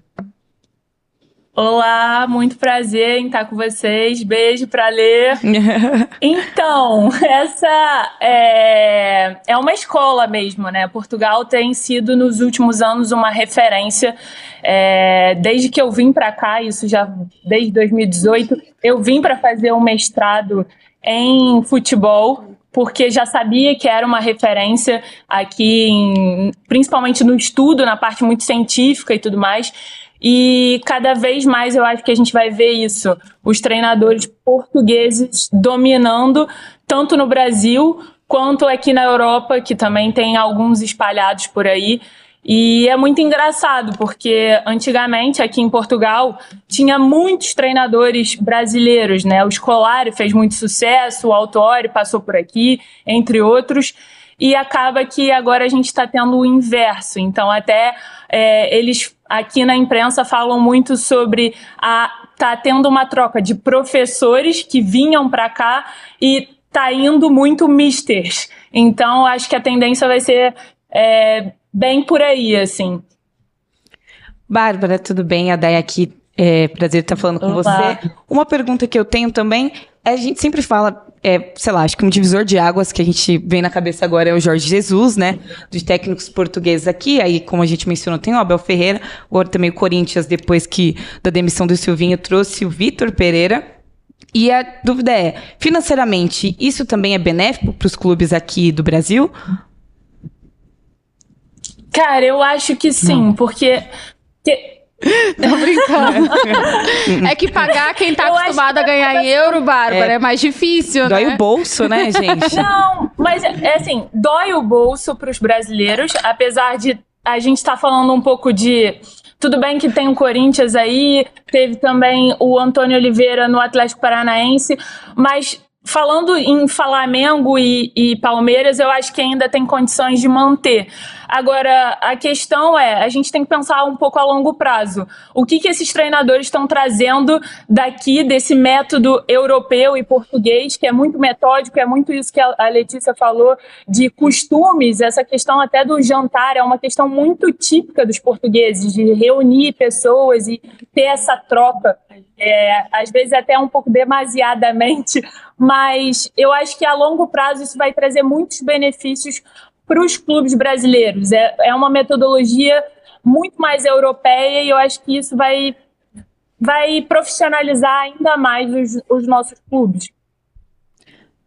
Olá, muito prazer em estar com vocês. Beijo para ler. então, essa é, é uma escola mesmo, né? Portugal tem sido nos últimos anos uma referência. É, desde que eu vim para cá, isso já desde 2018, eu vim para fazer um mestrado em futebol porque já sabia que era uma referência aqui, em, principalmente no estudo, na parte muito científica e tudo mais. E cada vez mais eu acho que a gente vai ver isso. Os treinadores portugueses dominando, tanto no Brasil quanto aqui na Europa, que também tem alguns espalhados por aí. E é muito engraçado, porque antigamente aqui em Portugal tinha muitos treinadores brasileiros, né? O Scolari fez muito sucesso, o Autori passou por aqui, entre outros. E acaba que agora a gente está tendo o inverso. Então, até é, eles aqui na imprensa falam muito sobre a tá tendo uma troca de professores que vinham para cá e tá indo muito misters. Então, acho que a tendência vai ser é, bem por aí, assim. Bárbara, tudo bem? A Day aqui. É prazer estar falando com Olá. você. Uma pergunta que eu tenho também, a gente sempre fala é, sei lá, acho que um divisor de águas que a gente vem na cabeça agora é o Jorge Jesus, né? Dos técnicos portugueses aqui. Aí, como a gente mencionou, tem o Abel Ferreira, agora também o Corinthians, depois que da demissão do Silvinho, trouxe o Vitor Pereira. E a dúvida é, financeiramente, isso também é benéfico para os clubes aqui do Brasil? Cara, eu acho que sim, Não. porque. Que Tô brincando. é que pagar quem tá eu acostumado a ganhar em euro, Bárbara, é, é mais difícil, dói né? Dói o bolso, né, gente? Não, mas é assim, dói o bolso pros brasileiros, apesar de a gente estar tá falando um pouco de tudo bem que tem o Corinthians aí, teve também o Antônio Oliveira no Atlético Paranaense, mas falando em Flamengo e, e, Palmeiras, eu acho que ainda tem condições de manter. Agora, a questão é, a gente tem que pensar um pouco a longo prazo. O que, que esses treinadores estão trazendo daqui, desse método europeu e português, que é muito metódico, é muito isso que a Letícia falou, de costumes, essa questão até do jantar, é uma questão muito típica dos portugueses, de reunir pessoas e ter essa troca. É, às vezes até um pouco demasiadamente, mas eu acho que a longo prazo isso vai trazer muitos benefícios para os clubes brasileiros. É, é uma metodologia muito mais europeia e eu acho que isso vai, vai profissionalizar ainda mais os, os nossos clubes.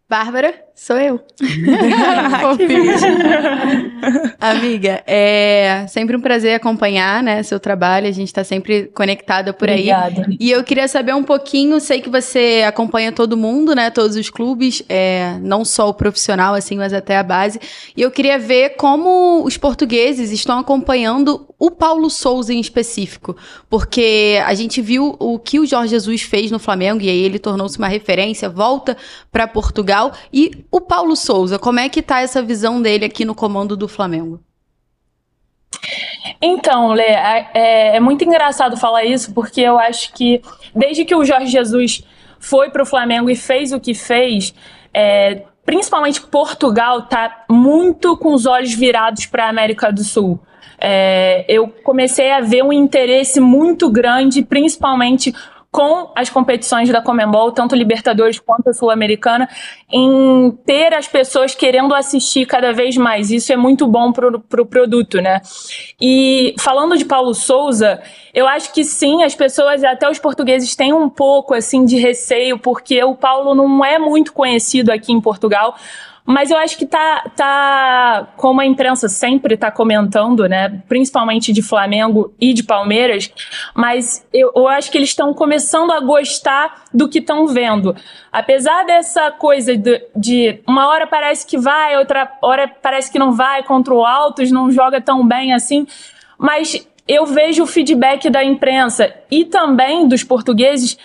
Bárbara, sou eu. Amiga, é sempre um prazer acompanhar, né, seu trabalho. A gente está sempre conectada por Obrigada. aí. E eu queria saber um pouquinho, sei que você acompanha todo mundo, né, todos os clubes, é, não só o profissional, assim, mas até a base. E eu queria ver como os portugueses estão acompanhando o Paulo Souza em específico, porque a gente viu o que o Jorge Jesus fez no Flamengo e aí ele tornou-se uma referência, volta para Portugal e o Paulo Souza, como é que tá essa visão dele aqui no comando do Flamengo? Então, Lê, é, é, muito engraçado falar isso, porque eu acho que desde que o Jorge Jesus foi para o Flamengo e fez o que fez, é, principalmente Portugal tá muito com os olhos virados para a América do Sul. É, eu comecei a ver um interesse muito grande, principalmente com as competições da Comembol, tanto Libertadores quanto a Sul-Americana, em ter as pessoas querendo assistir cada vez mais. Isso é muito bom para o pro produto, né? E falando de Paulo Souza, eu acho que sim, as pessoas, até os portugueses, têm um pouco assim de receio, porque o Paulo não é muito conhecido aqui em Portugal. Mas eu acho que tá, tá como a imprensa sempre está comentando, né? Principalmente de Flamengo e de Palmeiras, mas eu, eu acho que eles estão começando a gostar do que estão vendo. Apesar dessa coisa de, de, uma hora parece que vai, outra hora parece que não vai contra o Altos, não joga tão bem assim. Mas eu vejo o feedback da imprensa e também dos portugueses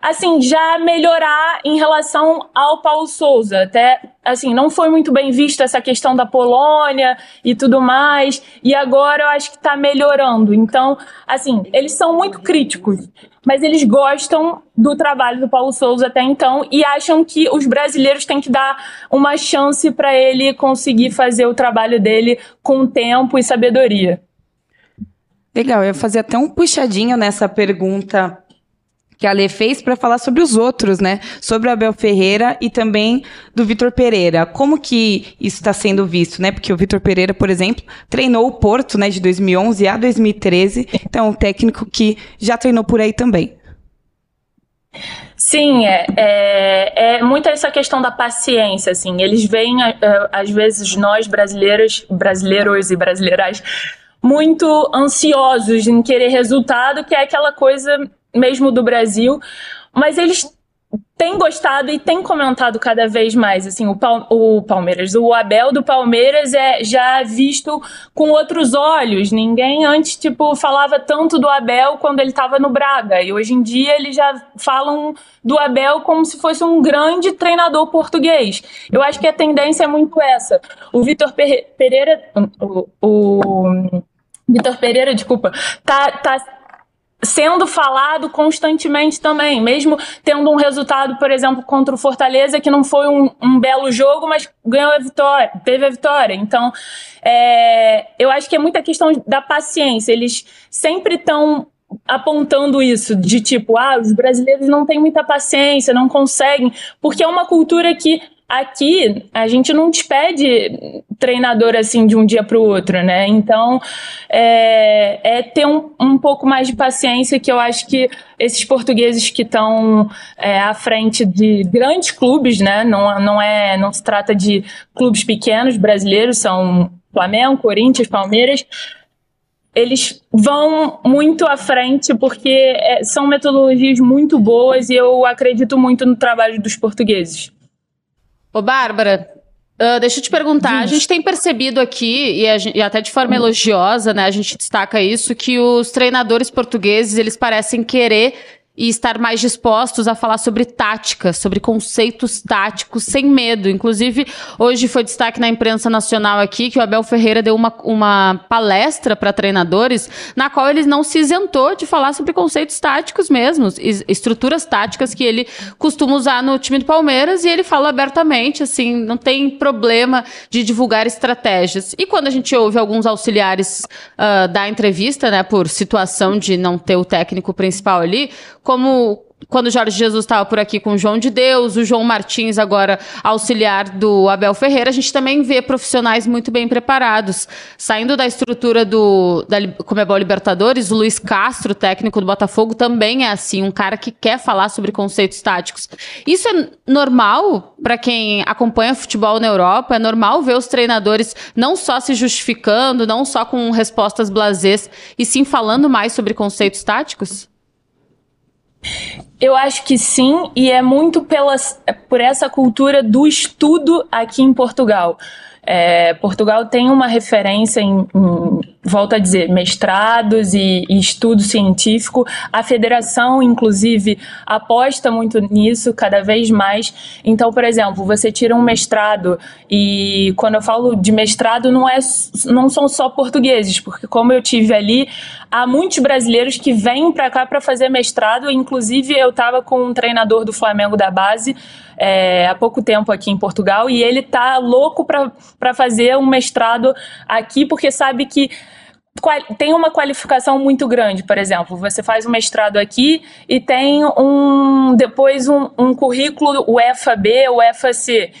assim, já melhorar em relação ao Paulo Souza. Até, assim, não foi muito bem vista essa questão da Polônia e tudo mais, e agora eu acho que está melhorando. Então, assim, eles são muito críticos, mas eles gostam do trabalho do Paulo Souza até então e acham que os brasileiros têm que dar uma chance para ele conseguir fazer o trabalho dele com tempo e sabedoria. Legal, eu ia fazer até um puxadinho nessa pergunta que a Lê fez para falar sobre os outros, né? Sobre o Abel Ferreira e também do Vitor Pereira. Como que isso está sendo visto, né? Porque o Vitor Pereira, por exemplo, treinou o Porto, né, de 2011 a 2013. Então, um técnico que já treinou por aí também. Sim, é, é, é muito essa questão da paciência, assim. Eles veem, é, às vezes, nós brasileiros, brasileiros e brasileiras, muito ansiosos em querer resultado, que é aquela coisa mesmo do Brasil, mas eles têm gostado e têm comentado cada vez mais, assim, o, Pal o Palmeiras, o Abel do Palmeiras é já visto com outros olhos. Ninguém antes, tipo, falava tanto do Abel quando ele estava no Braga, e hoje em dia eles já falam do Abel como se fosse um grande treinador português. Eu acho que a tendência é muito essa. O Vitor Pereira, o, o Vitor Pereira, desculpa, tá, tá sendo falado constantemente também, mesmo tendo um resultado, por exemplo, contra o Fortaleza, que não foi um, um belo jogo, mas ganhou a vitória, teve a vitória. Então, é, eu acho que é muita questão da paciência. Eles sempre estão apontando isso, de tipo, ah, os brasileiros não têm muita paciência, não conseguem, porque é uma cultura que Aqui, a gente não despede treinador assim de um dia para o outro, né? Então, é, é ter um, um pouco mais de paciência que eu acho que esses portugueses que estão é, à frente de grandes clubes, né? Não, não, é, não se trata de clubes pequenos brasileiros, são Flamengo, Corinthians, Palmeiras, eles vão muito à frente porque é, são metodologias muito boas e eu acredito muito no trabalho dos portugueses. Ô, Bárbara, uh, deixa eu te perguntar. A gente tem percebido aqui, e, gente, e, até de forma elogiosa, né? A gente destaca isso, que os treinadores portugueses, eles parecem querer e estar mais dispostos a falar sobre tática, sobre conceitos táticos sem medo. Inclusive, hoje foi destaque na imprensa nacional aqui que o Abel Ferreira deu uma, uma palestra para treinadores na qual ele não se isentou de falar sobre conceitos táticos mesmos, estruturas táticas que ele costuma usar no time do Palmeiras e ele fala abertamente, assim, não tem problema de divulgar estratégias. E quando a gente ouve alguns auxiliares uh, da entrevista, né, por situação de não ter o técnico principal ali, como quando Jorge Jesus estava por aqui com o João de Deus, o João Martins agora auxiliar do Abel Ferreira, a gente também vê profissionais muito bem preparados. Saindo da estrutura do da Comebol Libertadores, o Luiz Castro, técnico do Botafogo, também é assim, um cara que quer falar sobre conceitos táticos. Isso é normal para quem acompanha futebol na Europa, é normal ver os treinadores não só se justificando, não só com respostas blasés, e sim falando mais sobre conceitos táticos? Eu acho que sim, e é muito pela, por essa cultura do estudo aqui em Portugal. É, Portugal tem uma referência em, em, volto a dizer, mestrados e, e, estudo científico. A federação, inclusive, aposta muito nisso cada vez mais. Então, por exemplo, você tira um mestrado e quando eu falo de mestrado não é não são só portugueses, porque como eu tive ali, há muitos brasileiros que vêm para cá para fazer mestrado. Inclusive, eu estava com um treinador do Flamengo da base é, há pouco tempo aqui em Portugal e ele tá louco para fazer um mestrado aqui porque sabe que tem uma qualificação muito grande, por exemplo, você faz um mestrado aqui e tem um depois um, um currículo UFAB, UFAC.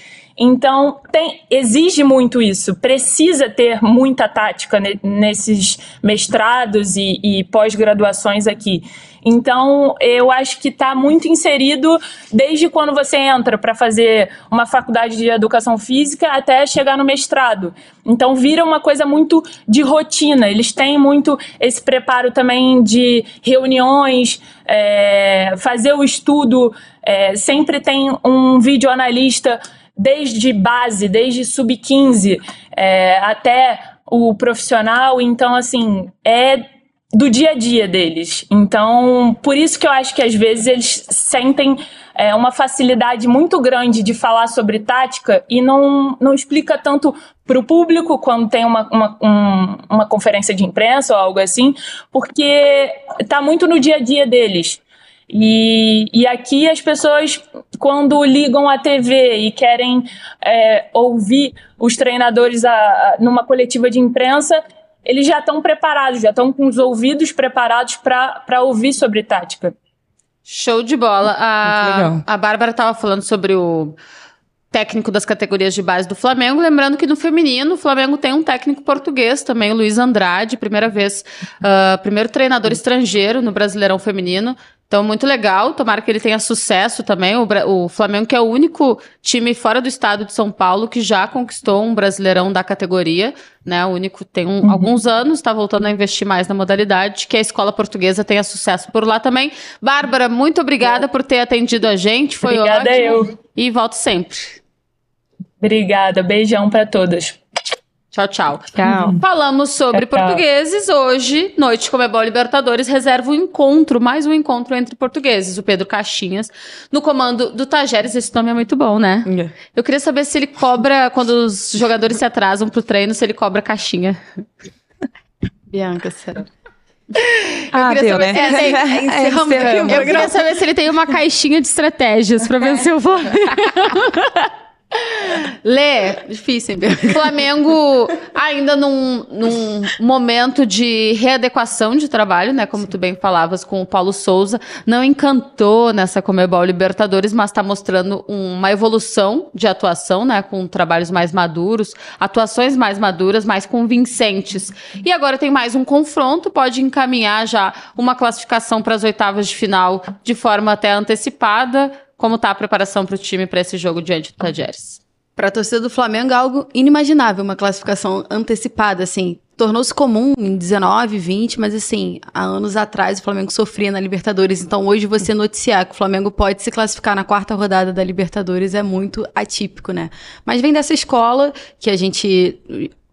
Então, tem, exige muito isso, precisa ter muita tática nesses mestrados e, e pós-graduações aqui. Então, eu acho que está muito inserido desde quando você entra para fazer uma faculdade de educação física até chegar no mestrado. Então, vira uma coisa muito de rotina. Eles têm muito esse preparo também de reuniões, é, fazer o estudo. É, sempre tem um videoanalista desde base, desde sub-15 é, até o profissional. Então, assim, é do dia a dia deles. Então, por isso que eu acho que às vezes eles sentem é, uma facilidade muito grande de falar sobre tática e não, não explica tanto para o público quando tem uma, uma, um, uma conferência de imprensa ou algo assim, porque está muito no dia a dia deles. E, e aqui as pessoas, quando ligam a TV e querem é, ouvir os treinadores a, a, numa coletiva de imprensa, eles já estão preparados, já estão com os ouvidos preparados para ouvir sobre tática. Show de bola. A, a Bárbara estava falando sobre o técnico das categorias de base do Flamengo. Lembrando que no feminino, o Flamengo tem um técnico português também, o Luiz Andrade, primeira vez, uh, primeiro treinador estrangeiro no Brasileirão Feminino. Então, muito legal. Tomara que ele tenha sucesso também. O, o, Flamengo, que é o único time fora do estado de São Paulo que já conquistou um brasileirão da categoria, né? O único tem um, uhum. alguns anos, está voltando a investir mais na modalidade, que a escola portuguesa tenha sucesso por lá também. Bárbara, muito obrigada por ter atendido a gente. Foi obrigada ótimo. eu. E volto sempre. Obrigada. Beijão para todas. Tchau, tchau. Tchau. Falamos sobre tchau, portugueses. Hoje, Noite Comebol Libertadores reserva um encontro, mais um encontro entre portugueses. O Pedro Caixinhas, no comando do Tajeres. Esse nome é muito bom, né? É. Eu queria saber se ele cobra, quando os jogadores se atrasam pro treino, se ele cobra caixinha. Bianca, será? Ah, deu, né? Tem, é, é, eu queria saber se ele tem uma caixinha de estratégias para vencer o Flamengo. Lê, difícil, hein? Flamengo ainda num, num momento de readequação de trabalho, né? Como tu bem falavas com o Paulo Souza, não encantou nessa Comebol Libertadores, mas está mostrando uma evolução de atuação, né? Com trabalhos mais maduros, atuações mais maduras, mais convincentes. E agora tem mais um confronto, pode encaminhar já uma classificação para as oitavas de final de forma até antecipada como está a preparação para o time para esse jogo diante do Tajeres? Para a torcida do Flamengo é algo inimaginável, uma classificação antecipada, assim. Tornou-se comum em 19, 20, mas assim, há anos atrás o Flamengo sofria na Libertadores. Então hoje você noticiar que o Flamengo pode se classificar na quarta rodada da Libertadores é muito atípico, né? Mas vem dessa escola que a gente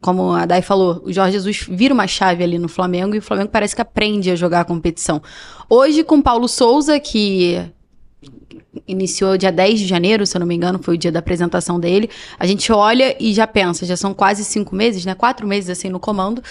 como a Dai falou, o Jorge Jesus vira uma chave ali no Flamengo e o Flamengo parece que aprende a jogar a competição. Hoje, com Paulo Souza, que iniciou dia 10 de janeiro, se eu não me engano, foi o dia da apresentação dele. A gente olha e já pensa, já são quase cinco meses, né? Quatro meses assim no comando.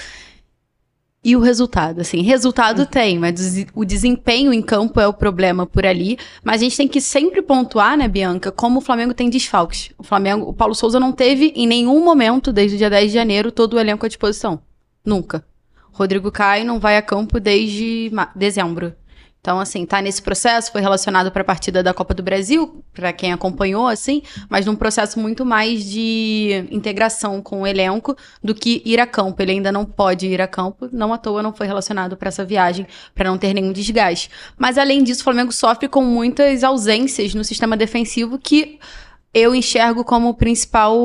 E o resultado, assim, resultado hum. tem, mas o desempenho em campo é o problema por ali. Mas a gente tem que sempre pontuar, né, Bianca, como o Flamengo tem desfalques. O Flamengo, o Paulo Souza não teve em nenhum momento, desde o dia 10 de janeiro, todo o elenco à disposição. Nunca. Rodrigo Caio não vai a campo desde dezembro. Então, assim, tá nesse processo, foi relacionado para a partida da Copa do Brasil, para quem acompanhou, assim, mas num processo muito mais de integração com o elenco do que ir a campo. Ele ainda não pode ir a campo, não à toa não foi relacionado para essa viagem, para não ter nenhum desgaste. Mas, além disso, o Flamengo sofre com muitas ausências no sistema defensivo que eu enxergo como o principal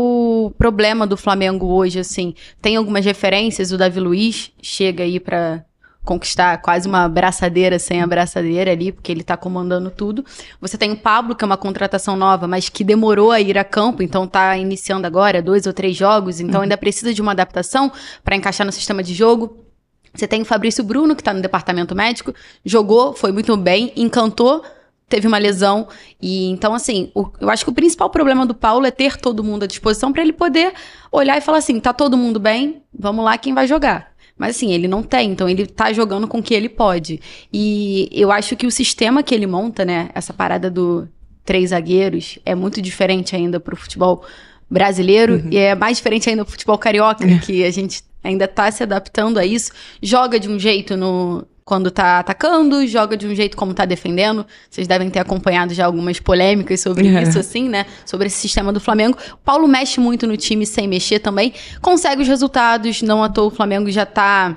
problema do Flamengo hoje, assim. Tem algumas referências, o Davi Luiz chega aí para conquistar quase uma braçadeira sem a braçadeira ali, porque ele tá comandando tudo. Você tem o Pablo, que é uma contratação nova, mas que demorou a ir a campo, então tá iniciando agora dois ou três jogos, então uhum. ainda precisa de uma adaptação para encaixar no sistema de jogo. Você tem o Fabrício Bruno, que tá no departamento médico, jogou, foi muito bem, encantou, teve uma lesão. E então, assim, o, eu acho que o principal problema do Paulo é ter todo mundo à disposição para ele poder olhar e falar assim: tá todo mundo bem? Vamos lá, quem vai jogar? Mas assim, ele não tem, então ele tá jogando com o que ele pode. E eu acho que o sistema que ele monta, né, essa parada do três zagueiros, é muito diferente ainda pro futebol brasileiro uhum. e é mais diferente ainda pro futebol carioca, é. que a gente ainda tá se adaptando a isso. Joga de um jeito no, quando tá atacando, joga de um jeito como tá defendendo. Vocês devem ter acompanhado já algumas polêmicas sobre é. isso, assim, né? Sobre esse sistema do Flamengo. O Paulo mexe muito no time sem mexer também. Consegue os resultados, não à toa o Flamengo já tá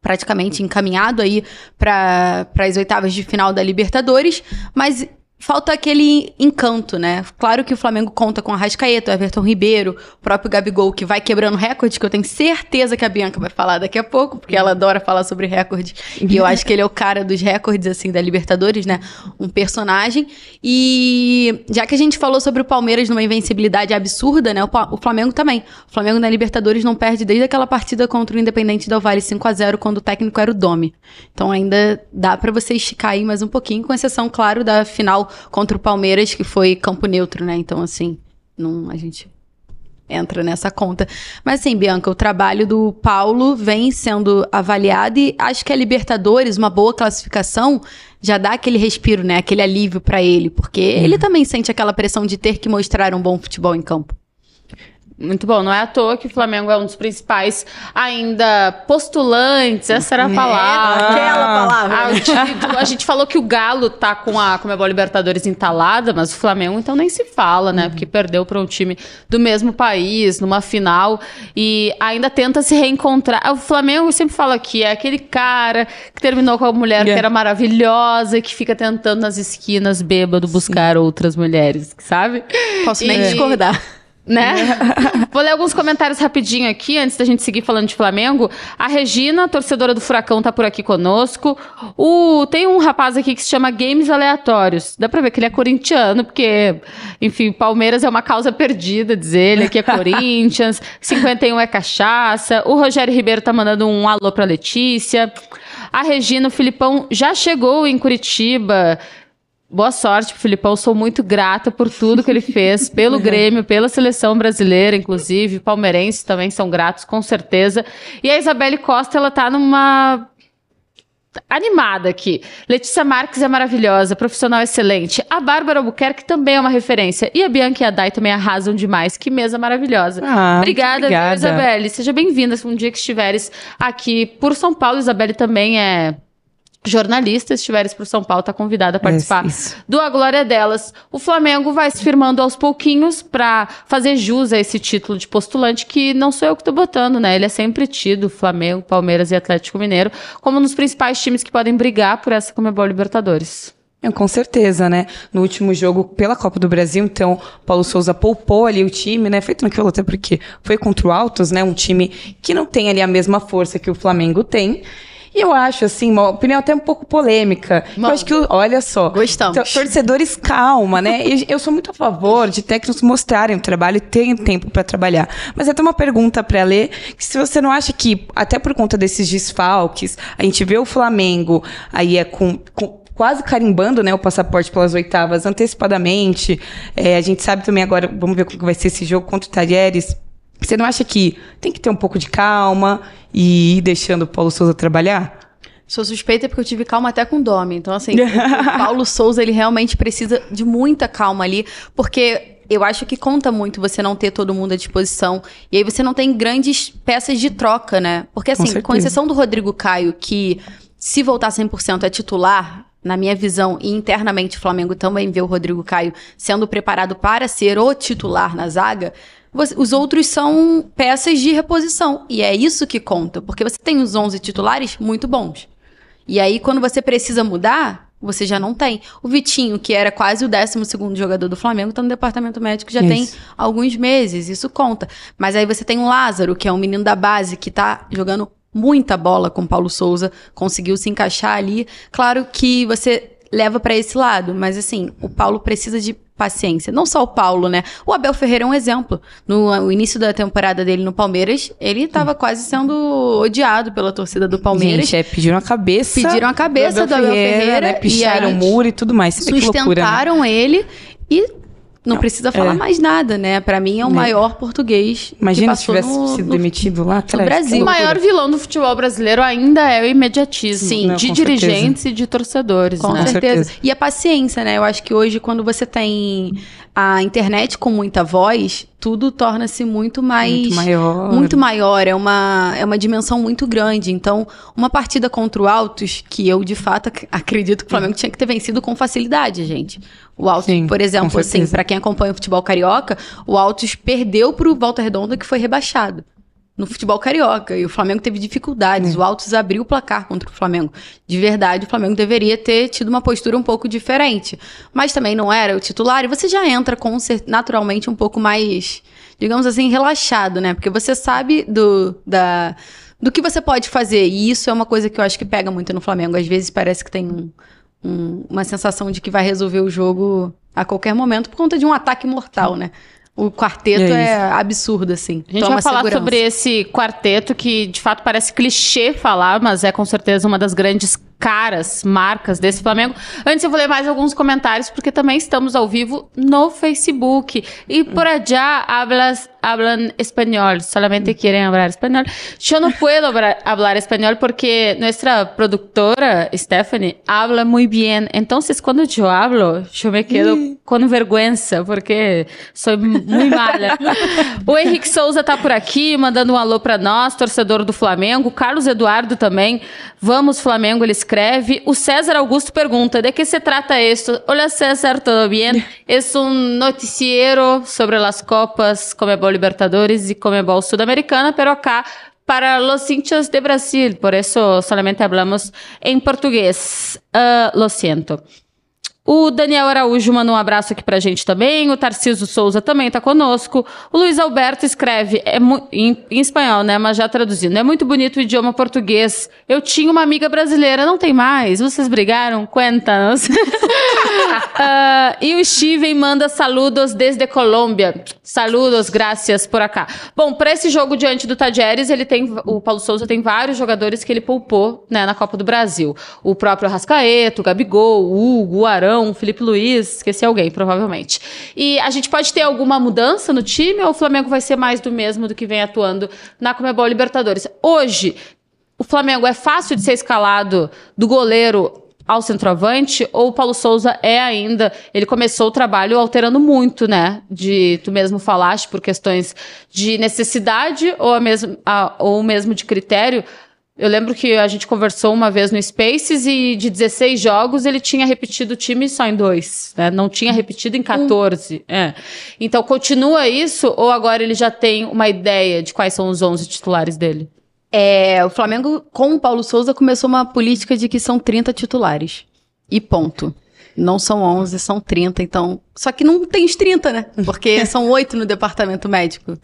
praticamente encaminhado aí para as oitavas de final da Libertadores, mas falta aquele encanto, né? Claro que o Flamengo conta com a Rascaeta, o Everton Ribeiro, o próprio Gabigol, que vai quebrando recorde, que eu tenho certeza que a Bianca vai falar daqui a pouco, porque ela adora falar sobre recorde. E eu acho que ele é o cara dos recordes, assim, da Libertadores, né? Um personagem. E já que a gente falou sobre o Palmeiras numa invencibilidade absurda, né? O Flamengo também. O Flamengo na Libertadores não perde desde aquela partida contra o Independente Del Vale 5 a 0 quando o técnico era o Domi. Então ainda dá para você esticar aí mais um pouquinho, com exceção, claro, da final contra o Palmeiras, que foi campo neutro, né? Então, assim, não, a gente entra nessa conta. Mas assim, Bianca, o trabalho do Paulo vem sendo avaliado e acho que a Libertadores, uma boa classificação, já dá aquele respiro, né? Aquele alívio para ele, porque uhum. ele também sente aquela pressão de ter que mostrar um bom futebol em campo. Muito bom. Não é à toa que o Flamengo é um dos principais ainda postulantes. Essa era a é, palavra. É, aquela palavra. A, título, a gente falou que o Galo tá com a Comebol Libertadores entalada, mas o Flamengo então nem se fala, né? Uhum. Porque perdeu para um time do mesmo país, numa final, e ainda tenta se reencontrar. O Flamengo sempre fala que é aquele cara que terminou com a mulher yeah. que era maravilhosa e que fica tentando nas esquinas, bêbado, buscar Sim. outras mulheres, sabe? Posso nem e... discordar né? Vou ler alguns comentários rapidinho aqui, antes da gente seguir falando de Flamengo. A Regina, torcedora do Furacão, tá por aqui conosco. O, tem um rapaz aqui que se chama Games Aleatórios. Dá pra ver que ele é corintiano, porque, enfim, Palmeiras é uma causa perdida, diz ele. Aqui é Corinthians, 51 é cachaça. O Rogério Ribeiro tá mandando um alô pra Letícia. A Regina, o Filipão já chegou em Curitiba. Boa sorte, Filipão. Sou muito grata por tudo que ele fez, pelo Grêmio, pela seleção brasileira, inclusive. Palmeirenses também são gratos, com certeza. E a Isabelle Costa, ela tá numa animada aqui. Letícia Marques é maravilhosa, profissional excelente. A Bárbara Albuquerque também é uma referência. E a Bianca e a Dai também arrasam demais. Que mesa maravilhosa. Ah, obrigada, obrigada. Isabelle. Seja bem-vinda um dia que estiveres aqui por São Paulo. Isabelle também é jornalista, estiveres por São Paulo, está convidada a participar isso, isso. do A Glória Delas. O Flamengo vai se firmando aos pouquinhos para fazer jus a esse título de postulante, que não sou eu que estou botando, né? Ele é sempre tido, Flamengo, Palmeiras e Atlético Mineiro, como um dos principais times que podem brigar por essa Comebol Libertadores. Com certeza, né? No último jogo pela Copa do Brasil, então, Paulo Souza poupou ali o time, né? Feito naquilo até porque foi contra o Altos, né? Um time que não tem ali a mesma força que o Flamengo tem. E eu acho, assim, uma opinião até um pouco polêmica. Mano, eu acho que, olha só. Gostamos. Torcedores, calma, né? eu sou muito a favor de técnicos mostrarem o trabalho e terem tempo para trabalhar. Mas até uma pergunta para ler, que se você não acha que, até por conta desses desfalques, a gente vê o Flamengo aí é com, com quase carimbando né, o passaporte pelas oitavas antecipadamente. É, a gente sabe também agora, vamos ver como vai ser esse jogo contra o Talheres. Você não acha que tem que ter um pouco de calma e ir deixando o Paulo Souza trabalhar? Sou suspeita porque eu tive calma até com o Domi. Então, assim, o Paulo Souza, ele realmente precisa de muita calma ali, porque eu acho que conta muito você não ter todo mundo à disposição. E aí você não tem grandes peças de troca, né? Porque, assim, com, com exceção do Rodrigo Caio, que se voltar 100% é titular, na minha visão, e internamente o Flamengo também vê o Rodrigo Caio sendo preparado para ser o titular na zaga. Os outros são peças de reposição. E é isso que conta. Porque você tem os 11 titulares muito bons. E aí, quando você precisa mudar, você já não tem. O Vitinho, que era quase o 12 jogador do Flamengo, está no departamento médico já isso. tem alguns meses. Isso conta. Mas aí você tem o Lázaro, que é um menino da base, que está jogando muita bola com Paulo Souza, conseguiu se encaixar ali. Claro que você leva para esse lado, mas assim, o Paulo precisa de paciência. Não só o Paulo, né? O Abel Ferreira é um exemplo. No, no início da temporada dele no Palmeiras, ele estava quase sendo odiado pela torcida do Palmeiras. Gente, é, pediram a cabeça. Pediram a cabeça do Abel, do Abel Ferreira, Ferreira né? Picharam o muro e tudo mais. Sustentaram loucura, né? ele e não, não, precisa falar é. mais nada, né? Para mim é o é. maior português. Imagina se tivesse no, sido no, demitido lá atrás. No Brasil. O maior vilão do futebol brasileiro ainda é o imediatismo. Sim, não, de dirigentes certeza. e de torcedores. Com né? certeza. certeza. E a paciência, né? Eu acho que hoje, quando você tem a internet com muita voz, tudo torna-se muito mais. Muito maior. Muito maior. É uma, é uma dimensão muito grande. Então, uma partida contra o Altos, que eu de fato acredito que o Flamengo tinha que ter vencido com facilidade, gente. O Altos, Sim, por exemplo, assim, para quem acompanha o futebol carioca, o Altos perdeu pro Volta Redonda, que foi rebaixado. No futebol carioca. E o Flamengo teve dificuldades. É. O Altos abriu o placar contra o Flamengo. De verdade, o Flamengo deveria ter tido uma postura um pouco diferente. Mas também não era o titular. E você já entra com naturalmente um pouco mais, digamos assim, relaxado, né? Porque você sabe do, da, do que você pode fazer. E isso é uma coisa que eu acho que pega muito no Flamengo. Às vezes parece que tem um, um, uma sensação de que vai resolver o jogo a qualquer momento por conta de um ataque mortal, né? O quarteto é, é, absurdo, assim. A gente vai falar segurança. sobre esse quarteto que, de fato, parece clichê falar, mas é com certeza uma das grandes caras, marcas desse Flamengo. Antes eu vou ler mais alguns comentários, porque também estamos ao vivo no Facebook. E por allá hablas, hablan español, solamente quieren hablar español. Yo no puedo hablar español porque nuestra productora, Stephanie, habla muy bien. Entonces, cuando yo hablo, yo me quedo com vergüenza, porque sou muito mala. o Henrique Souza tá por aqui, mandando um alô para nós, torcedor do Flamengo. Carlos Eduardo também. Vamos, Flamengo, eles escreve. O César Augusto pergunta: de que se trata esto? Olá, César, tudo bem? é um noticiero sobre as Copas Comebol Libertadores e Comebol Sudamericana, pero acá para los hinchas de Brasil, por eso solamente hablamos em português. Uh, lo siento. O Daniel Araújo manda um abraço aqui pra gente também. O Tarciso Souza também tá conosco. O Luiz Alberto escreve é em, em, espanhol, né? Mas já traduzindo. É muito bonito o idioma português. Eu tinha uma amiga brasileira, não tem mais. Vocês brigaram? Cuéntanos. uh, e o Steven manda saludos desde Colômbia. Saludos, graças por acá. Bom, para esse jogo diante do Tajeres, ele tem. O Paulo Souza tem vários jogadores que ele poupou né, na Copa do Brasil. O próprio Arrascaeta, o Gabigol, o Hugo, o Arão. Felipe Luiz, esqueci alguém, provavelmente. E a gente pode ter alguma mudança no time ou o Flamengo vai ser mais do mesmo do que vem atuando na Comebol Libertadores? Hoje, o Flamengo é fácil de ser escalado do goleiro ao centroavante, ou o Paulo Souza é ainda. Ele começou o trabalho alterando muito, né? De tu mesmo falaste, por questões de necessidade ou, mesmo, a, ou mesmo de critério. Eu lembro que a gente conversou uma vez no Spaces e de 16 jogos ele tinha repetido o time só em dois, né? Não tinha repetido em 14. Hum. É. Então continua isso ou agora ele já tem uma ideia de quais são os 11 titulares dele? É, o Flamengo com o Paulo Souza começou uma política de que são 30 titulares. E ponto. Não são 11, são 30, então. Só que não tem os 30, né? Porque são oito no departamento médico.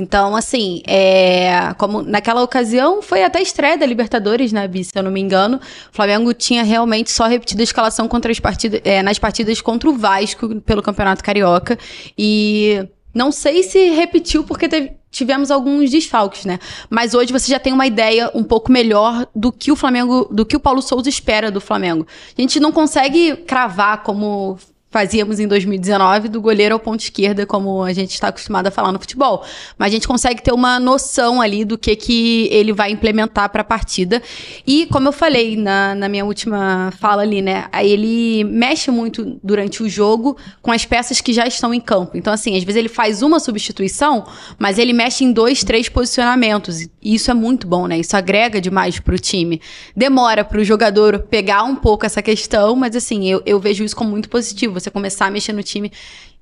Então, assim, é, como naquela ocasião foi até estreia da Libertadores, né, Bi, se eu não me engano. O Flamengo tinha realmente só repetido a escalação contra as partidas, é, nas partidas contra o Vasco pelo Campeonato Carioca. E não sei se repetiu porque teve, tivemos alguns desfalques, né? Mas hoje você já tem uma ideia um pouco melhor do que o Flamengo, do que o Paulo Souza espera do Flamengo. A gente não consegue cravar como fazíamos em 2019 do goleiro ao ponto esquerda, como a gente está acostumado a falar no futebol. Mas a gente consegue ter uma noção ali do que, que ele vai implementar para a partida. E, como eu falei na, na minha última fala ali, né? Ele mexe muito durante o jogo com as peças que já estão em campo. Então, assim, às vezes ele faz uma substituição, mas ele mexe em dois, três posicionamentos. E isso é muito bom, né? Isso agrega demais para o time. Demora para o jogador pegar um pouco essa questão, mas assim, eu, eu vejo isso como muito positivo você começar a mexer no time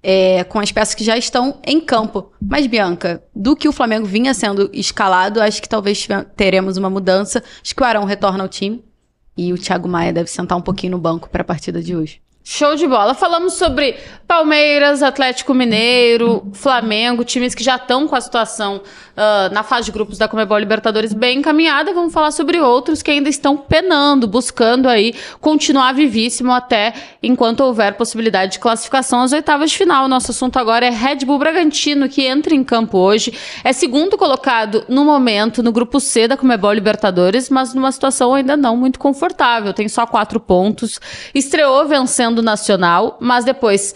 é, com as peças que já estão em campo. Mas, Bianca, do que o Flamengo vinha sendo escalado, acho que talvez teremos uma mudança. Acho que o Arão retorna ao time e o Thiago Maia deve sentar um pouquinho no banco para a partida de hoje. Show de bola. Falamos sobre Palmeiras, Atlético Mineiro, Flamengo, times que já estão com a situação uh, na fase de grupos da Comebol Libertadores bem encaminhada. Vamos falar sobre outros que ainda estão penando, buscando aí continuar vivíssimo até enquanto houver possibilidade de classificação às oitavas de final. Nosso assunto agora é Red Bull Bragantino, que entra em campo hoje. É segundo colocado no momento no grupo C da Comebol Libertadores, mas numa situação ainda não muito confortável. Tem só quatro pontos. Estreou vencendo do Nacional, mas depois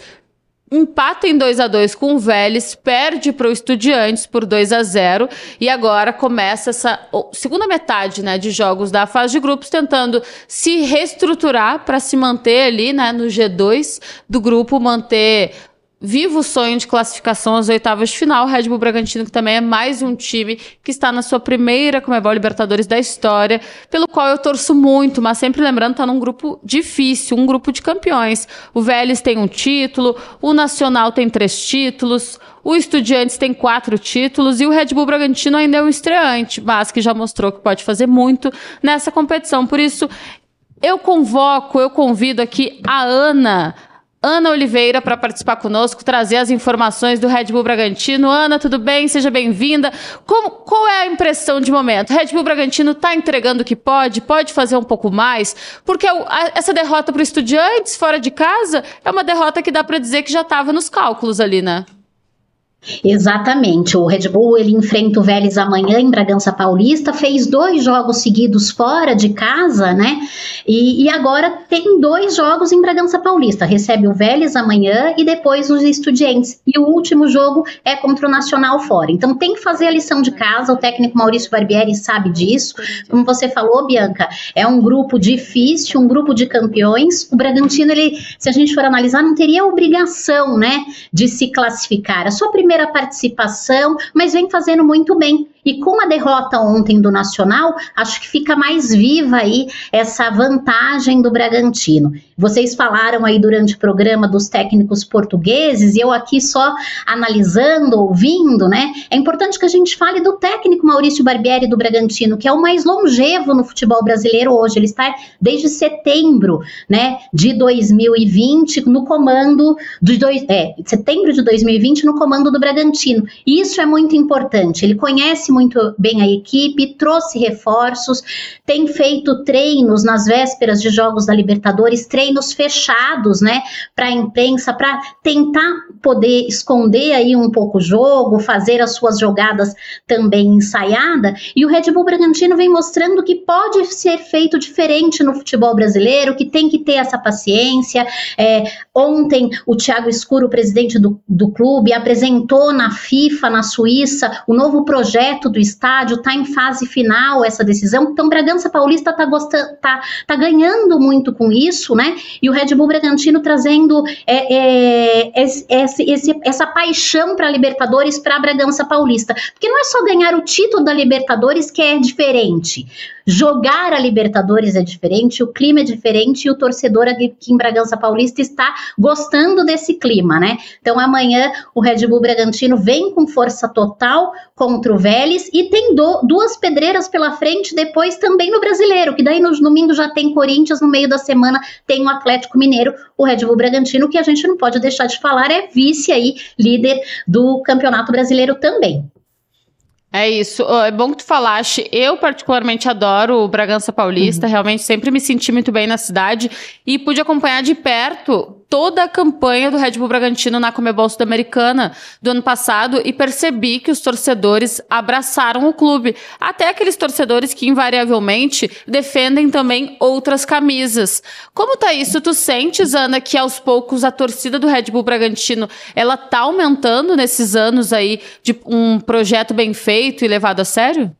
empata em 2 a 2 com o Vélez, perde para o Estudiantes por 2 a 0 e agora começa essa segunda metade, né, de jogos da fase de grupos tentando se reestruturar para se manter ali, né, no G2 do grupo, manter viva o sonho de classificação às oitavas de final. Red Bull Bragantino, que também é mais um time que está na sua primeira Comebol Libertadores da história, pelo qual eu torço muito, mas sempre lembrando, está num grupo difícil, um grupo de campeões. O Vélez tem um título, o Nacional tem três títulos, o Estudiantes tem quatro títulos e o Red Bull Bragantino ainda é um estreante, mas que já mostrou que pode fazer muito nessa competição. Por isso, eu convoco, eu convido aqui a Ana Ana Oliveira para participar conosco, trazer as informações do Red Bull Bragantino. Ana, tudo bem? Seja bem-vinda. Qual é a impressão de momento? Red Bull Bragantino está entregando o que pode? Pode fazer um pouco mais? Porque essa derrota para o Estudiantes, fora de casa, é uma derrota que dá para dizer que já estava nos cálculos ali, né? Exatamente. O Red Bull ele enfrenta o Vélez amanhã em Bragança Paulista, fez dois jogos seguidos fora de casa, né? E, e, agora tem dois jogos em Bragança Paulista. Recebe o Vélez amanhã e depois os Estudiantes. E o último jogo é contra o Nacional fora. Então tem que fazer a lição de casa. O técnico Maurício Barbieri sabe disso. Como você falou, Bianca, é um grupo difícil, um grupo de campeões. O Bragantino, ele, se a gente for analisar, não teria obrigação, né, de se classificar. A sua primeira primeira participação, mas vem fazendo muito bem. E com a derrota ontem do Nacional, acho que fica mais viva aí essa vantagem do Bragantino. Vocês falaram aí durante o programa dos técnicos portugueses, e eu aqui só analisando, ouvindo, né? É importante que a gente fale do técnico Maurício Barbieri do Bragantino, que é o mais longevo no futebol brasileiro hoje. Ele está desde setembro, né, de 2020 no comando de dois, é, setembro de 2020 no comando do Bragantino. Isso é muito importante. Ele conhece muito bem a equipe, trouxe reforços, tem feito treinos nas vésperas de jogos da Libertadores, treinos fechados, né, para a imprensa, para tentar poder esconder aí um pouco o jogo, fazer as suas jogadas também ensaiada. E o Red Bull Bragantino vem mostrando que pode ser feito diferente no futebol brasileiro, que tem que ter essa paciência. É, ontem o Thiago Escuro, presidente do, do clube, apresentou na FIFA, na Suíça, o novo projeto projeto do estádio, está em fase final essa decisão. Então, Bragança Paulista está tá, tá ganhando muito com isso, né? E o Red Bull Bragantino trazendo é, é, esse, esse, essa paixão para Libertadores para Bragança Paulista. Porque não é só ganhar o título da Libertadores que é diferente. Jogar a Libertadores é diferente, o clima é diferente e o torcedor aqui em Bragança Paulista está gostando desse clima, né? Então amanhã o Red Bull Bragantino vem com força total contra o Vélez e tem do, duas pedreiras pela frente depois também no Brasileiro, que daí no domingo já tem Corinthians, no meio da semana tem o Atlético Mineiro, o Red Bull Bragantino, que a gente não pode deixar de falar, é vice aí, líder do Campeonato Brasileiro também. É isso. É bom que tu falaste. Eu, particularmente, adoro o Bragança Paulista. Uhum. Realmente, sempre me senti muito bem na cidade. E pude acompanhar de perto toda a campanha do Red Bull Bragantino na Comebol Sul-Americana do ano passado e percebi que os torcedores abraçaram o clube. Até aqueles torcedores que, invariavelmente, defendem também outras camisas. Como tá isso? Tu sentes, Ana, que aos poucos a torcida do Red Bull Bragantino ela tá aumentando nesses anos aí de um projeto bem feito e levado a sério?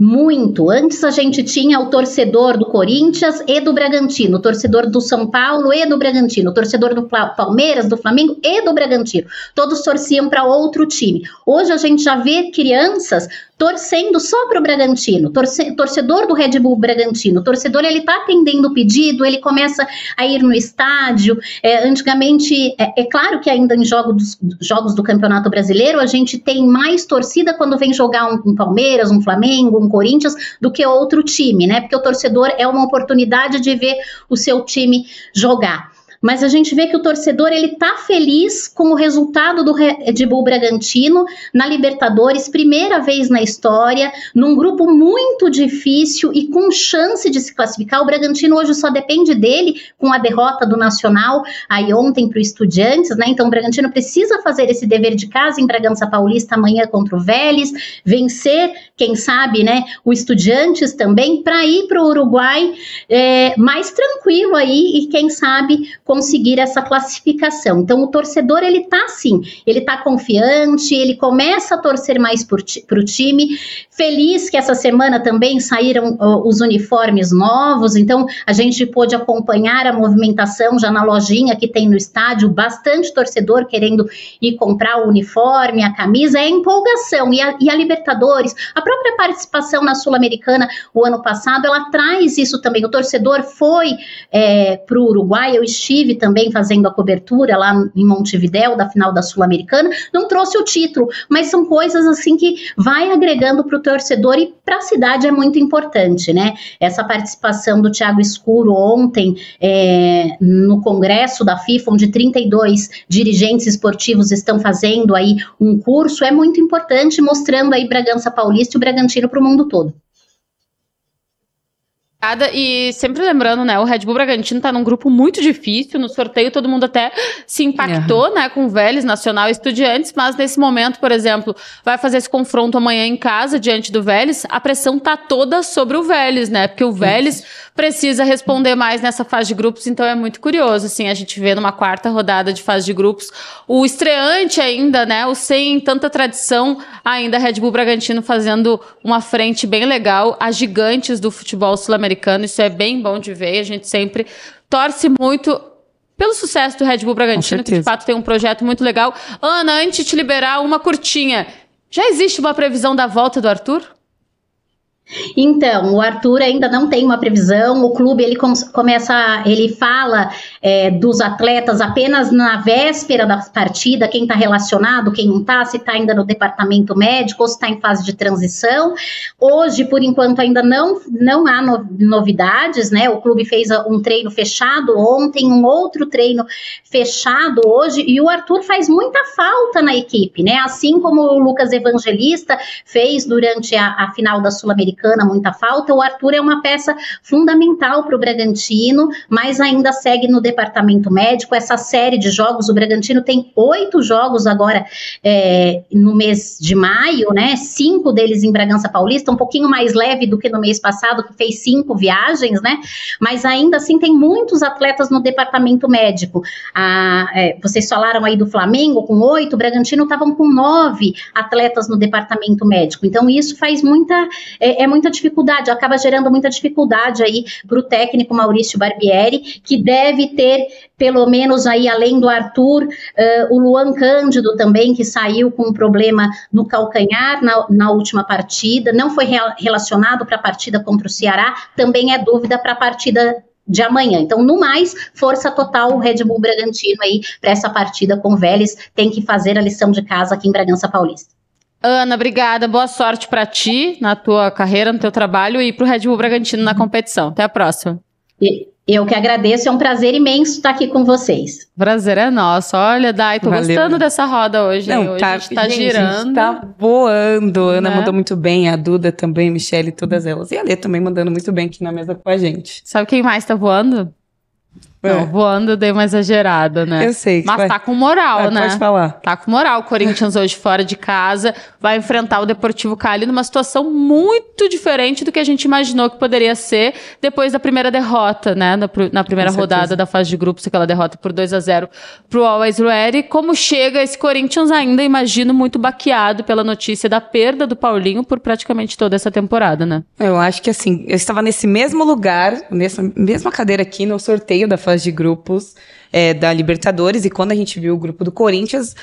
Muito. Antes a gente tinha o torcedor do Corinthians e do Bragantino, o torcedor do São Paulo e do Bragantino, o torcedor do Palmeiras, do Flamengo e do Bragantino. Todos torciam para outro time. Hoje a gente já vê crianças torcendo só para o Bragantino, torce, torcedor do Red Bull Bragantino, torcedor ele está atendendo o pedido, ele começa a ir no estádio. É, antigamente, é, é, claro que ainda em jogos, jogos do Campeonato Brasileiro a gente tem mais torcida quando vem jogar um, um Palmeiras, um Flamengo, um Corinthians do que outro time, né? Porque o torcedor é uma oportunidade de ver o seu time jogar mas a gente vê que o torcedor ele tá feliz com o resultado do Red Bull Bragantino na Libertadores, primeira vez na história, num grupo muito difícil e com chance de se classificar. O Bragantino hoje só depende dele com a derrota do Nacional aí ontem para o Estudiantes, né? Então o Bragantino precisa fazer esse dever de casa em Bragança Paulista amanhã contra o Vélez, vencer, quem sabe, né? O Estudiantes também para ir para o Uruguai é, mais tranquilo aí e quem sabe conseguir essa classificação. Então, o torcedor, ele tá assim, ele tá confiante, ele começa a torcer mais para o time, feliz que essa semana também saíram uh, os uniformes novos, então a gente pôde acompanhar a movimentação já na lojinha que tem no estádio, bastante torcedor querendo ir comprar o uniforme, a camisa, é empolgação. E a, e a Libertadores, a própria participação na Sul-Americana o ano passado, ela traz isso também. O torcedor foi é, para o Uruguai, eu estive também fazendo a cobertura lá em Montevidéu, da final da Sul-Americana, não trouxe o título, mas são coisas assim que vai agregando para o torcedor e para a cidade é muito importante, né? Essa participação do Thiago Escuro ontem é, no congresso da FIFA, onde 32 dirigentes esportivos estão fazendo aí um curso, é muito importante, mostrando aí Bragança Paulista e o Bragantino para o mundo todo. E sempre lembrando, né, o Red Bull Bragantino tá num grupo muito difícil, no sorteio todo mundo até se impactou, uhum. né, com o Vélez, Nacional e Estudiantes, mas nesse momento, por exemplo, vai fazer esse confronto amanhã em casa, diante do Vélez, a pressão tá toda sobre o Vélez, né, porque o Vélez precisa responder mais nessa fase de grupos, então é muito curioso, assim, a gente vê numa quarta rodada de fase de grupos, o estreante ainda, né, o sem tanta tradição, ainda Red Bull Bragantino fazendo uma frente bem legal, as gigantes do futebol sul-americano americano. Isso é bem bom de ver. A gente sempre torce muito pelo sucesso do Red Bull Bragantino, que de fato tem um projeto muito legal. Ana, antes de te liberar, uma curtinha. Já existe uma previsão da volta do Arthur? Então, o Arthur ainda não tem uma previsão. O clube ele com, começa, ele fala é, dos atletas apenas na véspera da partida, quem está relacionado, quem não está, se está ainda no departamento médico ou se está em fase de transição. Hoje, por enquanto, ainda não, não há no, novidades, né? O clube fez um treino fechado ontem, um outro treino fechado hoje, e o Arthur faz muita falta na equipe, né? Assim como o Lucas Evangelista fez durante a, a final da Sul-Americana Sul-Americana muita falta. O Arthur é uma peça fundamental para o Bragantino, mas ainda segue no departamento médico. Essa série de jogos, o Bragantino tem oito jogos agora é, no mês de maio, né? Cinco deles em Bragança Paulista, um pouquinho mais leve do que no mês passado, que fez cinco viagens, né? Mas ainda assim tem muitos atletas no departamento médico. Ah, é, vocês falaram aí do Flamengo com oito, o Bragantino estavam com nove atletas no departamento médico. Então isso faz muita é, é muita dificuldade, acaba gerando muita dificuldade aí para o técnico Maurício Barbieri, que deve ter, pelo menos aí, além do Arthur, uh, o Luan Cândido também, que saiu com um problema no calcanhar na, na última partida, não foi re relacionado para a partida contra o Ceará, também é dúvida para a partida de amanhã. Então, no mais, força total o Red Bull Bragantino aí para essa partida com o Vélez, tem que fazer a lição de casa aqui em Bragança Paulista. Ana, obrigada. Boa sorte para ti na tua carreira, no teu trabalho e para o Red Bull Bragantino na competição. Até a próxima. Eu que agradeço, é um prazer imenso estar aqui com vocês. Prazer é nosso. Olha, Dai, tô Valeu. gostando dessa roda hoje. Não, hoje tá, a gente tá gente, girando. A gente tá voando. Ana né? mandou muito bem, a Duda também, Michelle, todas elas. E a Lê também mandando muito bem aqui na mesa com a gente. Sabe quem mais tá voando? É. Não, voando dei uma exagerada, né? Eu sei. Mas vai... tá com moral, vai, né? Pode falar. Tá com moral. O Corinthians hoje fora de casa vai enfrentar o Deportivo Cali numa situação muito diferente do que a gente imaginou que poderia ser depois da primeira derrota, né? Na, na primeira rodada da fase de grupos, aquela derrota por 2 a 0 pro Always Ready. Como chega esse Corinthians ainda, imagino, muito baqueado pela notícia da perda do Paulinho por praticamente toda essa temporada, né? Eu acho que assim, eu estava nesse mesmo lugar, nessa mesma cadeira aqui no sorteio da de grupos é, da Libertadores, e quando a gente viu o grupo do Corinthians,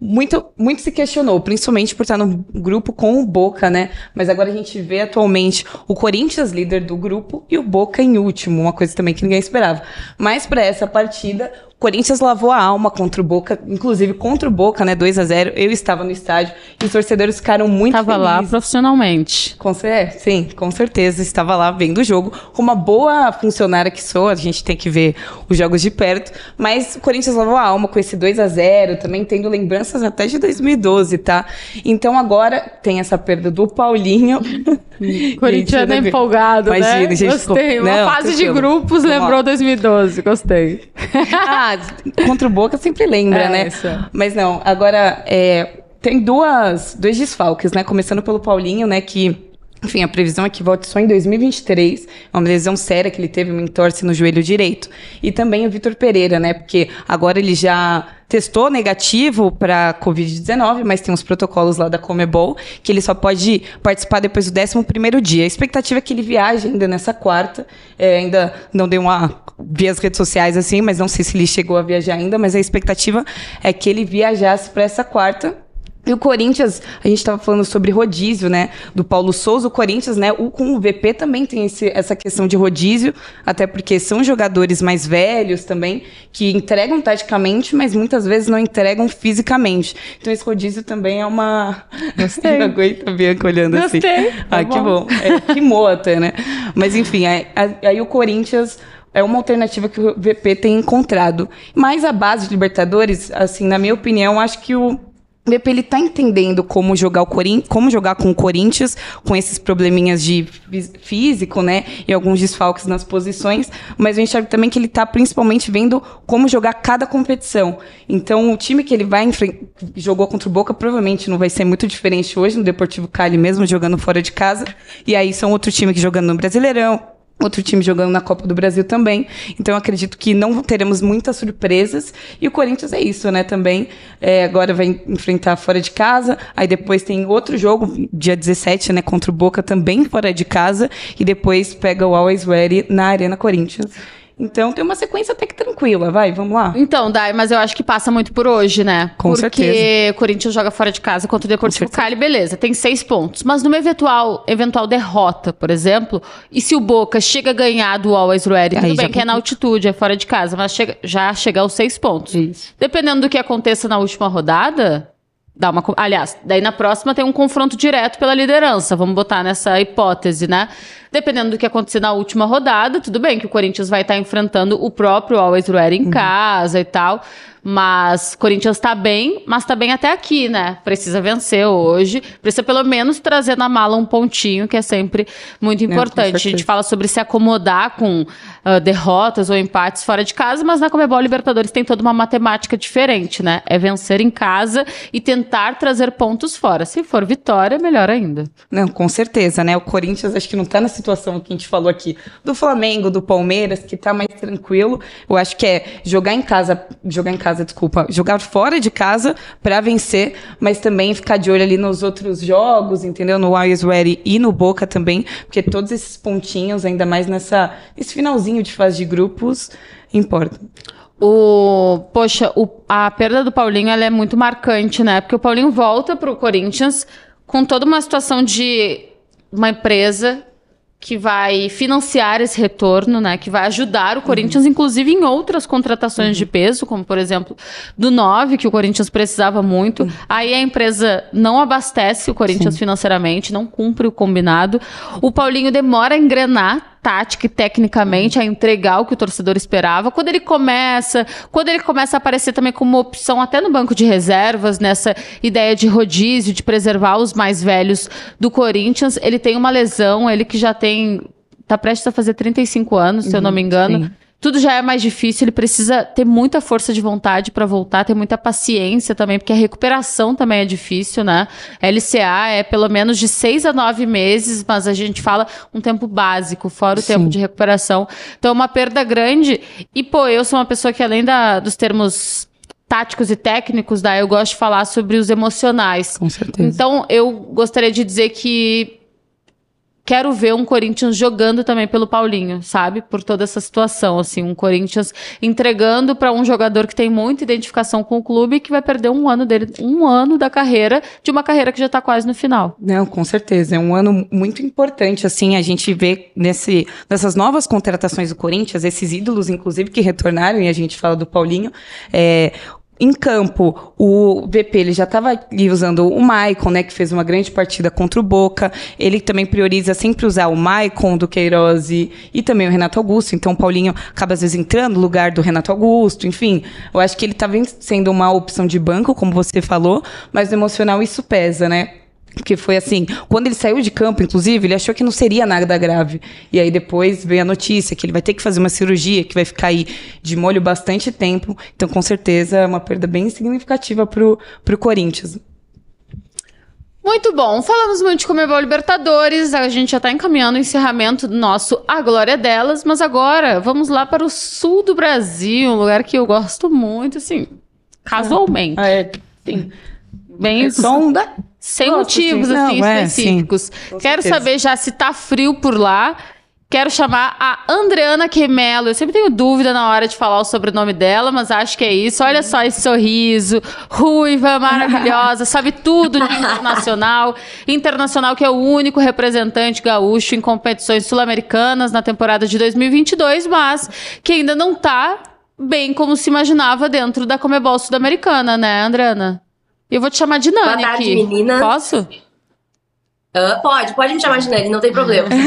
muito, muito se questionou, principalmente por estar no grupo com o Boca, né? Mas agora a gente vê atualmente o Corinthians líder do grupo e o Boca em último, uma coisa também que ninguém esperava. Mas para essa partida, Corinthians lavou a alma contra o Boca, inclusive contra o Boca, né? 2 a 0 Eu estava no estádio e os torcedores ficaram muito Estava lá profissionalmente. Com, é, sim, com certeza. Estava lá vendo o jogo. Uma boa funcionária que sou, a gente tem que ver os jogos de perto. Mas o Corinthians lavou a alma com esse 2 a 0 também tendo lembranças até de 2012, tá? Então agora tem essa perda do Paulinho. Corinthians é empolgado, Imagina, né? Gente, Gostei. Uma não, fase de grupos lembrou 2012. Gostei. Ah, contra o Boca sempre lembra, é, né? Isso. Mas não, agora é, tem duas, dois desfalques, né? Começando pelo Paulinho, né? Que Enfim, a previsão é que volte só em 2023. É uma lesão séria que ele teve, uma entorse no joelho direito. E também o Vitor Pereira, né? Porque agora ele já testou negativo para Covid-19, mas tem uns protocolos lá da Comebol que ele só pode participar depois do 11 dia. A expectativa é que ele viaje ainda nessa quarta. É, ainda não deu uma via as redes sociais assim, mas não sei se ele chegou a viajar ainda, mas a expectativa é que ele viajasse para essa quarta e o Corinthians, a gente estava falando sobre rodízio, né? Do Paulo Souza, o Corinthians, né? O, com o VP também tem esse, essa questão de rodízio, até porque são jogadores mais velhos também, que entregam taticamente, mas muitas vezes não entregam fisicamente. Então esse rodízio também é uma. Gostei. não aguenta a Bianca olhando Gostei. assim. Gostei. Ah, que bom. É, que moa até, né? Mas enfim, aí, aí o Corinthians é uma alternativa que o VP tem encontrado. Mas a base de Libertadores, assim, na minha opinião, acho que o BP ele tá entendendo como jogar o Corin como jogar com o Corinthians, com esses probleminhas de físico, né, e alguns desfalques nas posições, mas eu enxergo também que ele está principalmente vendo como jogar cada competição. Então, o time que ele vai jogou contra o Boca provavelmente não vai ser muito diferente hoje no Deportivo Cali mesmo jogando fora de casa, e aí são outro time que jogando no Brasileirão, outro time jogando na Copa do Brasil também. Então eu acredito que não teremos muitas surpresas. E o Corinthians é isso, né? Também é, agora vai enfrentar fora de casa. Aí depois tem outro jogo, dia 17, né? Contra o Boca também fora de casa. E depois pega o Always Ready na Arena Corinthians. Então tem uma sequência até que tranquila, vai, vamos lá. Então, Dai, mas eu acho que passa muito por hoje, né? Com Porque certeza. Porque o Corinthians joga fora de casa contra o Deportivo Cali, beleza, tem seis pontos. Mas numa eventual, eventual derrota, por exemplo, e se o Boca chega a ganhar do Always Ready, tudo bem que é na altitude, é fora de casa, mas chega, já chega aos seis pontos. Isso. Dependendo do que aconteça na última rodada, dá uma. Aliás, daí na próxima tem um confronto direto pela liderança. Vamos botar nessa hipótese, né? Dependendo do que acontecer na última rodada, tudo bem que o Corinthians vai estar enfrentando o próprio Always Ready em uhum. casa e tal. Mas Corinthians tá bem, mas tá bem até aqui, né? Precisa vencer hoje. Precisa pelo menos trazer na mala um pontinho, que é sempre muito importante. a gente fala sobre se acomodar com uh, derrotas ou empates fora de casa, mas na Comebol Libertadores tem toda uma matemática diferente, né? É vencer em casa e tentar trazer pontos fora. Se for vitória, melhor ainda. Não, com certeza, né? O Corinthians acho que não tá na situação que a gente falou aqui do Flamengo, do Palmeiras, que tá mais tranquilo. Eu acho que é jogar em casa, jogar em casa desculpa, jogar fora de casa para vencer, mas também ficar de olho ali nos outros jogos, entendeu? No Wires Ready e no Boca também, porque todos esses pontinhos, ainda mais nessa esse finalzinho de fase de grupos, importam. O, poxa, o, a perda do Paulinho é muito marcante, né? Porque o Paulinho volta para o Corinthians com toda uma situação de uma empresa que vai financiar esse retorno, né? Que vai ajudar o Corinthians, uhum. inclusive em outras contratações uhum. de peso, como por exemplo do 9, que o Corinthians precisava muito. Uhum. Aí a empresa não abastece o Corinthians Sim. financeiramente, não cumpre o combinado. O Paulinho demora a engrenar tática e tecnicamente a entregar o que o torcedor esperava. Quando ele começa, quando ele começa a aparecer também como opção até no banco de reservas, nessa ideia de rodízio, de preservar os mais velhos do Corinthians, ele tem uma lesão, ele que já tem tá prestes a fazer 35 anos, se uhum, eu não me engano. Sim tudo já é mais difícil, ele precisa ter muita força de vontade para voltar, ter muita paciência também, porque a recuperação também é difícil, né? LCA é pelo menos de seis a nove meses, mas a gente fala um tempo básico, fora o Sim. tempo de recuperação. Então é uma perda grande. E, pô, eu sou uma pessoa que, além da, dos termos táticos e técnicos, daí eu gosto de falar sobre os emocionais. Com certeza. Então, eu gostaria de dizer que quero ver um Corinthians jogando também pelo Paulinho, sabe? Por toda essa situação, assim, um Corinthians entregando para um jogador que tem muita identificação com o clube e que vai perder um ano dele, um ano da carreira, de uma carreira que já está quase no final. Não, com certeza, é um ano muito importante, assim, a gente vê nesse, nessas novas contratações do Corinthians, esses ídolos, inclusive, que retornaram, e a gente fala do Paulinho, é, em campo, o VP ele já estava usando o Maicon, né, que fez uma grande partida contra o Boca. Ele também prioriza sempre usar o Maicon do Queiroz e, e também o Renato Augusto. Então o Paulinho acaba às vezes entrando no lugar do Renato Augusto. Enfim, eu acho que ele está sendo uma opção de banco, como você falou, mas no emocional isso pesa, né? Porque foi assim, quando ele saiu de campo, inclusive, ele achou que não seria nada grave. E aí depois veio a notícia que ele vai ter que fazer uma cirurgia, que vai ficar aí de molho bastante tempo. Então, com certeza, é uma perda bem significativa pro, pro Corinthians. Muito bom, falamos muito de Comebol Libertadores, a gente já está encaminhando o encerramento do nosso A Glória Delas, mas agora vamos lá para o sul do Brasil, um lugar que eu gosto muito, assim, casualmente. Ah, é, sim. Bem, é sonda. Sem Gosto, motivos, assim, Não, específicos. É, Quero certeza. saber já se tá frio por lá. Quero chamar a Andreana Quemelo. Eu sempre tenho dúvida na hora de falar o sobrenome dela, mas acho que é isso. Olha só esse sorriso, ruiva, maravilhosa, sabe tudo de internacional. Internacional que é o único representante gaúcho em competições sul-americanas na temporada de 2022, mas que ainda não tá bem como se imaginava dentro da Comebol Sul-Americana, né, Andreana? Eu vou te chamar de Nani Boa tarde, aqui. meninas. Posso? Uh, pode, pode me chamar de Nani, não tem problema.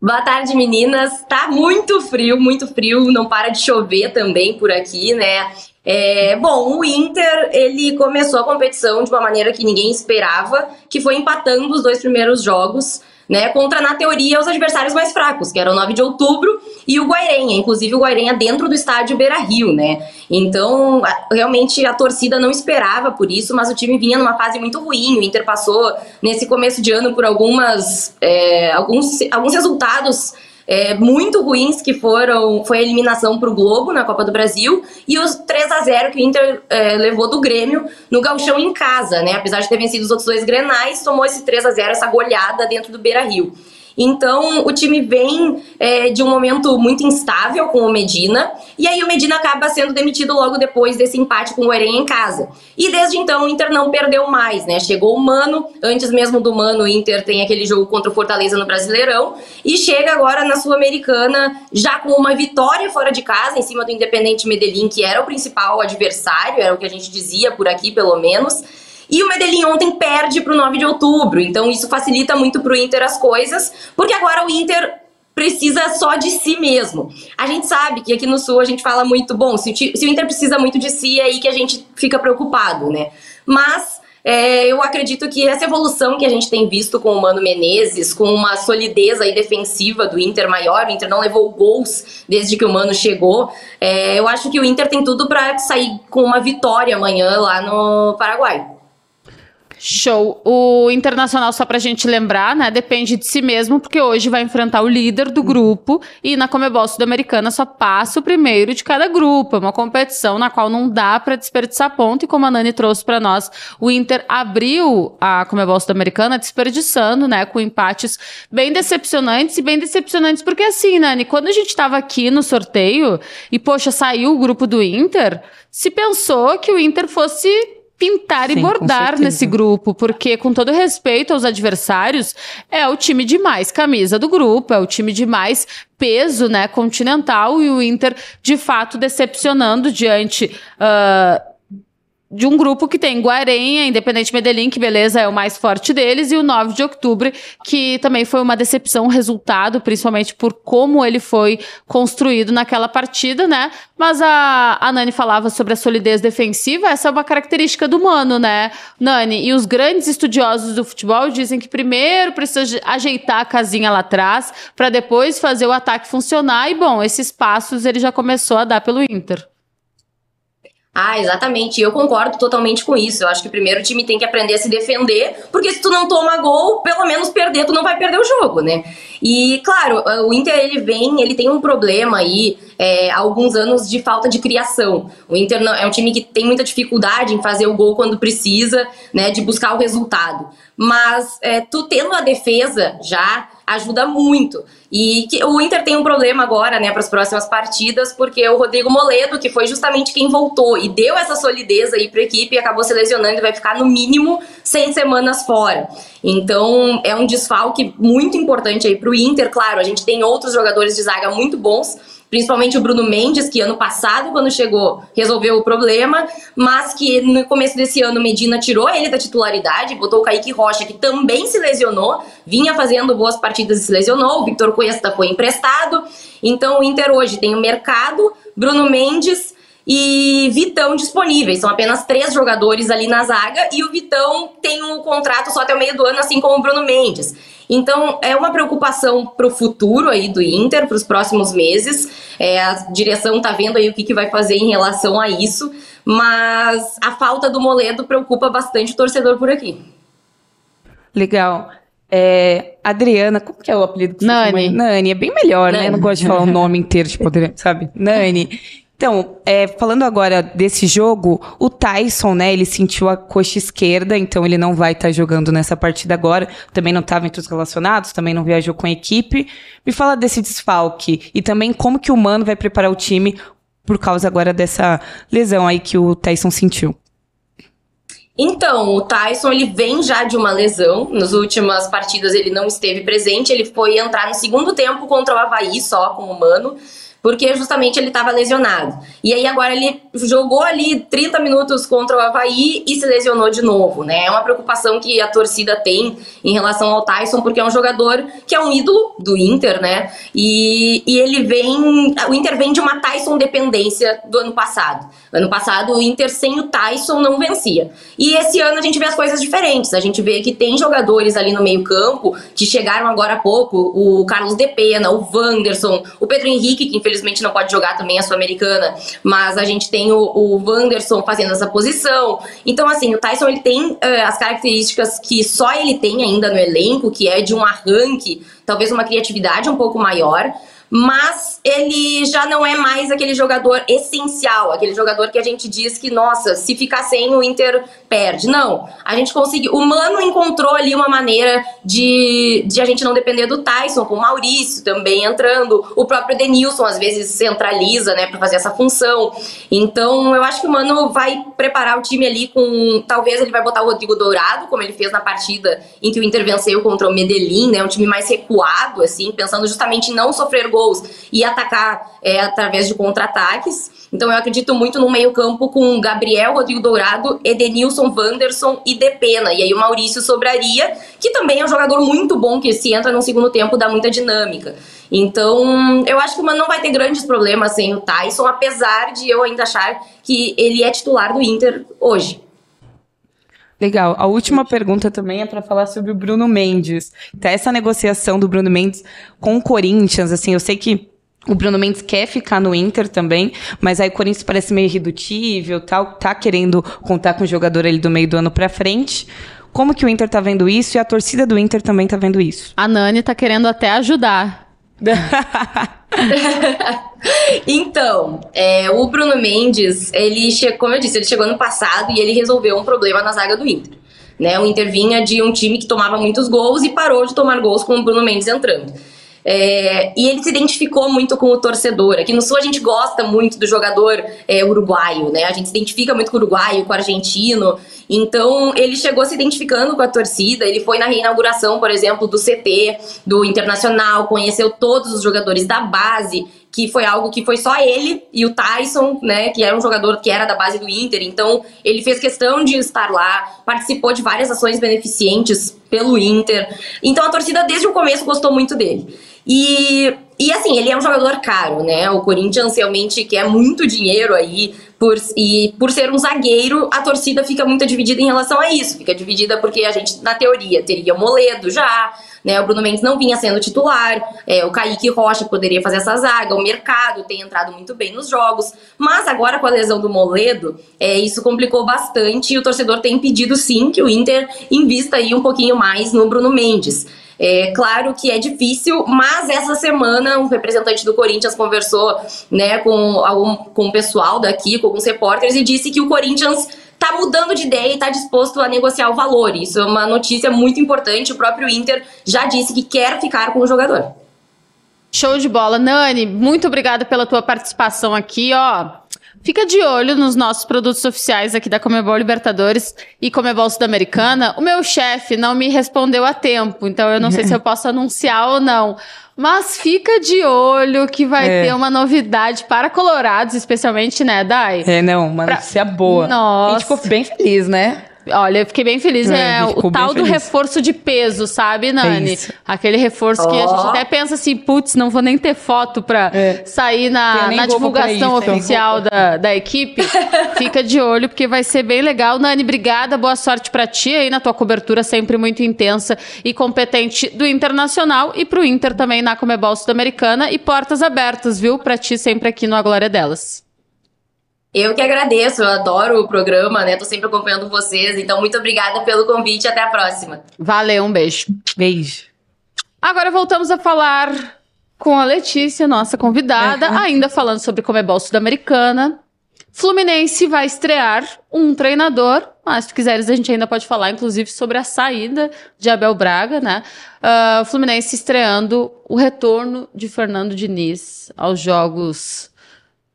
Boa tarde, meninas. Tá muito frio, muito frio. Não para de chover também por aqui, né? É, bom, o Inter ele começou a competição de uma maneira que ninguém esperava, que foi empatando os dois primeiros jogos né, contra, na teoria, os adversários mais fracos, que eram o 9 de outubro e o Guairenha, inclusive o Guairenha dentro do estádio Beira-Rio, né? Então, realmente a torcida não esperava por isso, mas o time vinha numa fase muito ruim. O Inter passou nesse começo de ano por algumas é, alguns, alguns resultados é, muito ruins que foram foi a eliminação para o Globo na Copa do Brasil e os 3 a 0 que o Inter é, levou do Grêmio no Galchão em casa, né? Apesar de ter vencido os outros dois Grenais, tomou esse 3 a 0 essa goleada dentro do Beira-Rio. Então, o time vem é, de um momento muito instável com o Medina, e aí o Medina acaba sendo demitido logo depois desse empate com o Eren em casa. E desde então o Inter não perdeu mais, né? Chegou o Mano, antes mesmo do Mano, o Inter tem aquele jogo contra o Fortaleza no Brasileirão, e chega agora na Sul-Americana já com uma vitória fora de casa, em cima do Independente Medellín, que era o principal adversário, era o que a gente dizia por aqui, pelo menos. E o Medellín ontem perde para o 9 de outubro, então isso facilita muito para o Inter as coisas, porque agora o Inter precisa só de si mesmo. A gente sabe que aqui no Sul a gente fala muito, bom, se o, Inter precisa muito de si, é aí que a gente fica preocupado, né? Mas é, eu acredito que essa evolução que a gente tem visto com o Mano Menezes, com uma solidez aí defensiva do Inter maior, o Inter não levou gols desde que o Mano chegou. É, eu acho que o Inter tem tudo para sair com uma vitória amanhã lá no Paraguai. Show. O Internacional, só pra gente lembrar, né? Depende de si mesmo, porque hoje vai enfrentar o líder do grupo e na Comebol Sudamericana só passa o primeiro de cada grupo. É uma competição na qual não dá para desperdiçar ponto e como a Nani trouxe para nós, o Inter abriu a Comebol Sudamericana desperdiçando, né? Com empates bem decepcionantes e bem decepcionantes, porque assim, Nani, quando a gente tava aqui no sorteio e, poxa, saiu o grupo do Inter, se pensou que o Inter fosse pintar Sim, e bordar nesse grupo, porque, com todo respeito aos adversários, é o time de mais camisa do grupo, é o time de mais peso né, continental, e o Inter, de fato, decepcionando diante. Uh, de um grupo que tem Guarenha, Independente Medellín, que beleza, é o mais forte deles, e o 9 de outubro, que também foi uma decepção, resultado, principalmente por como ele foi construído naquela partida, né? Mas a, a Nani falava sobre a solidez defensiva, essa é uma característica do Mano, né, Nani? E os grandes estudiosos do futebol dizem que primeiro precisa ajeitar a casinha lá atrás, para depois fazer o ataque funcionar, e bom, esses passos ele já começou a dar pelo Inter. Ah, exatamente. Eu concordo totalmente com isso. Eu acho que primeiro o time tem que aprender a se defender, porque se tu não toma gol, pelo menos perder, tu não vai perder o jogo, né? E, claro, o Inter, ele vem, ele tem um problema aí, é, alguns anos de falta de criação. O Inter não, é um time que tem muita dificuldade em fazer o gol quando precisa, né, de buscar o resultado. Mas é, tu tendo a defesa já ajuda muito. E que, o Inter tem um problema agora, né, para as próximas partidas, porque o Rodrigo Moledo, que foi justamente quem voltou e deu essa solidez aí para a equipe, acabou se lesionando e vai ficar no mínimo 100 semanas fora. Então, é um desfalque muito importante aí para o Inter. Claro, a gente tem outros jogadores de zaga muito bons, principalmente o Bruno Mendes, que ano passado, quando chegou, resolveu o problema, mas que no começo desse ano Medina tirou ele da titularidade, botou o Kaique Rocha, que também se lesionou, vinha fazendo boas partidas e se lesionou, o Victor Cuesta foi emprestado. Então o Inter hoje tem o mercado, Bruno Mendes e Vitão disponíveis. São apenas três jogadores ali na zaga e o Vitão tem um contrato só até o meio do ano, assim como o Bruno Mendes. Então, é uma preocupação para o futuro aí do Inter, para os próximos meses. É, a direção está vendo aí o que, que vai fazer em relação a isso. mas a falta do Moledo preocupa bastante o torcedor por aqui. Legal. É, Adriana, como que é o apelido que Nani. você chama? Nani, é bem melhor, Nani. né? Eu não gosto de falar o nome inteiro, tipo, sabe? Nani. Então, é, falando agora desse jogo, o Tyson, né, ele sentiu a coxa esquerda, então ele não vai estar tá jogando nessa partida agora. Também não estava entre os relacionados, também não viajou com a equipe. Me fala desse desfalque e também como que o Mano vai preparar o time por causa agora dessa lesão aí que o Tyson sentiu. Então, o Tyson ele vem já de uma lesão. Nas últimas partidas ele não esteve presente. Ele foi entrar no segundo tempo contra o Havaí só com o Mano porque justamente ele estava lesionado. E aí agora ele jogou ali 30 minutos contra o Havaí e se lesionou de novo, né? É uma preocupação que a torcida tem em relação ao Tyson, porque é um jogador que é um ídolo do Inter, né? E, e ele vem. O Inter vem de uma Tyson dependência do ano passado. Ano passado, o Inter sem o Tyson não vencia. E esse ano a gente vê as coisas diferentes. A gente vê que tem jogadores ali no meio-campo que chegaram agora há pouco: o Carlos Depena, o Wanderson, o Pedro Henrique, que infelizmente não pode jogar também a Sul-Americana, mas a gente tem o, o Wanderson fazendo essa posição. Então, assim, o Tyson ele tem uh, as características que só ele tem ainda no elenco, que é de um arranque, talvez uma criatividade um pouco maior mas ele já não é mais aquele jogador essencial, aquele jogador que a gente diz que, nossa, se ficar sem o Inter perde. Não, a gente conseguiu. O Mano encontrou ali uma maneira de, de a gente não depender do Tyson, com o Maurício também entrando. O próprio Denilson às vezes centraliza, né, para fazer essa função. Então eu acho que o Mano vai preparar o time ali com. Talvez ele vai botar o Rodrigo Dourado, como ele fez na partida em que o Inter venceu contra o Medellín, né, um time mais recuado, assim, pensando justamente em não sofrer gols e atacar é, através de contra-ataques. Então eu acredito muito no meio-campo com Gabriel, Rodrigo Dourado, Edenilson, Wanderson e Depena. E aí o Maurício sobraria, que também é um jogador muito bom, que se entra no segundo tempo dá muita dinâmica. Então, eu acho que o Mano não vai ter grandes problemas sem o Tyson, apesar de eu ainda achar que ele é titular do Inter hoje. Legal. A última pergunta também é para falar sobre o Bruno Mendes. Tá essa negociação do Bruno Mendes com o Corinthians, assim, eu sei que o Bruno Mendes quer ficar no Inter também, mas aí o Corinthians parece meio irredutível, tal, tá querendo contar com o jogador ali do meio do ano para frente. Como que o Inter tá vendo isso e a torcida do Inter também tá vendo isso? A Nani tá querendo até ajudar. então, é, o Bruno Mendes, ele chegou, como eu disse, ele chegou no passado e ele resolveu um problema na zaga do Inter. Né? O Inter vinha de um time que tomava muitos gols e parou de tomar gols com o Bruno Mendes entrando. É, e ele se identificou muito com o torcedor. Aqui no Sul a gente gosta muito do jogador é, uruguaio, né? A gente se identifica muito com o uruguaio, com o argentino. Então ele chegou se identificando com a torcida. Ele foi na reinauguração, por exemplo, do CT, do Internacional, conheceu todos os jogadores da base que foi algo que foi só ele e o Tyson, né, que era um jogador que era da base do Inter, então ele fez questão de estar lá, participou de várias ações beneficentes pelo Inter. Então a torcida desde o começo gostou muito dele. E, e assim, ele é um jogador caro, né? O Corinthians realmente quer muito dinheiro aí. Por, e por ser um zagueiro, a torcida fica muito dividida em relação a isso. Fica dividida porque a gente, na teoria, teria o Moledo já, né? O Bruno Mendes não vinha sendo titular, é, o Kaique Rocha poderia fazer essa zaga, o mercado tem entrado muito bem nos jogos. Mas agora com a lesão do Moledo, é, isso complicou bastante e o torcedor tem pedido sim que o Inter invista aí um pouquinho mais no Bruno Mendes. É claro que é difícil, mas essa semana um representante do Corinthians conversou né, com, algum, com o pessoal daqui, com alguns repórteres, e disse que o Corinthians está mudando de ideia e está disposto a negociar o valor. Isso é uma notícia muito importante. O próprio Inter já disse que quer ficar com o jogador. Show de bola. Nani, muito obrigada pela tua participação aqui, ó. Fica de olho nos nossos produtos oficiais aqui da Comebol Libertadores e Comebol Sul-Americana. O meu chefe não me respondeu a tempo, então eu não sei se eu posso anunciar ou não. Mas fica de olho que vai é. ter uma novidade para colorados, especialmente, né, Dai? É, não, uma pra... notícia boa. Nossa. A gente ficou bem feliz, né? Olha, eu fiquei bem feliz. É, é o tal do reforço de peso, sabe, Nani? É Aquele reforço oh. que a gente até pensa assim, putz, não vou nem ter foto pra é. sair na, na divulgação isso, oficial da, da equipe. Fica de olho, porque vai ser bem legal. Nani, obrigada, boa sorte pra ti aí na tua cobertura sempre muito intensa e competente do Internacional e pro Inter também na Comebol Sul-Americana e portas abertas, viu? Pra ti sempre aqui no A Glória Delas. Eu que agradeço, eu adoro o programa, né? Tô sempre acompanhando vocês. Então, muito obrigada pelo convite e até a próxima. Valeu, um beijo. Beijo. Agora voltamos a falar com a Letícia, nossa convidada, uhum. ainda falando sobre Comebol Sul-Americana. Fluminense vai estrear um treinador, mas se quiseres a gente ainda pode falar, inclusive, sobre a saída de Abel Braga, né? Uh, Fluminense estreando o retorno de Fernando Diniz aos jogos.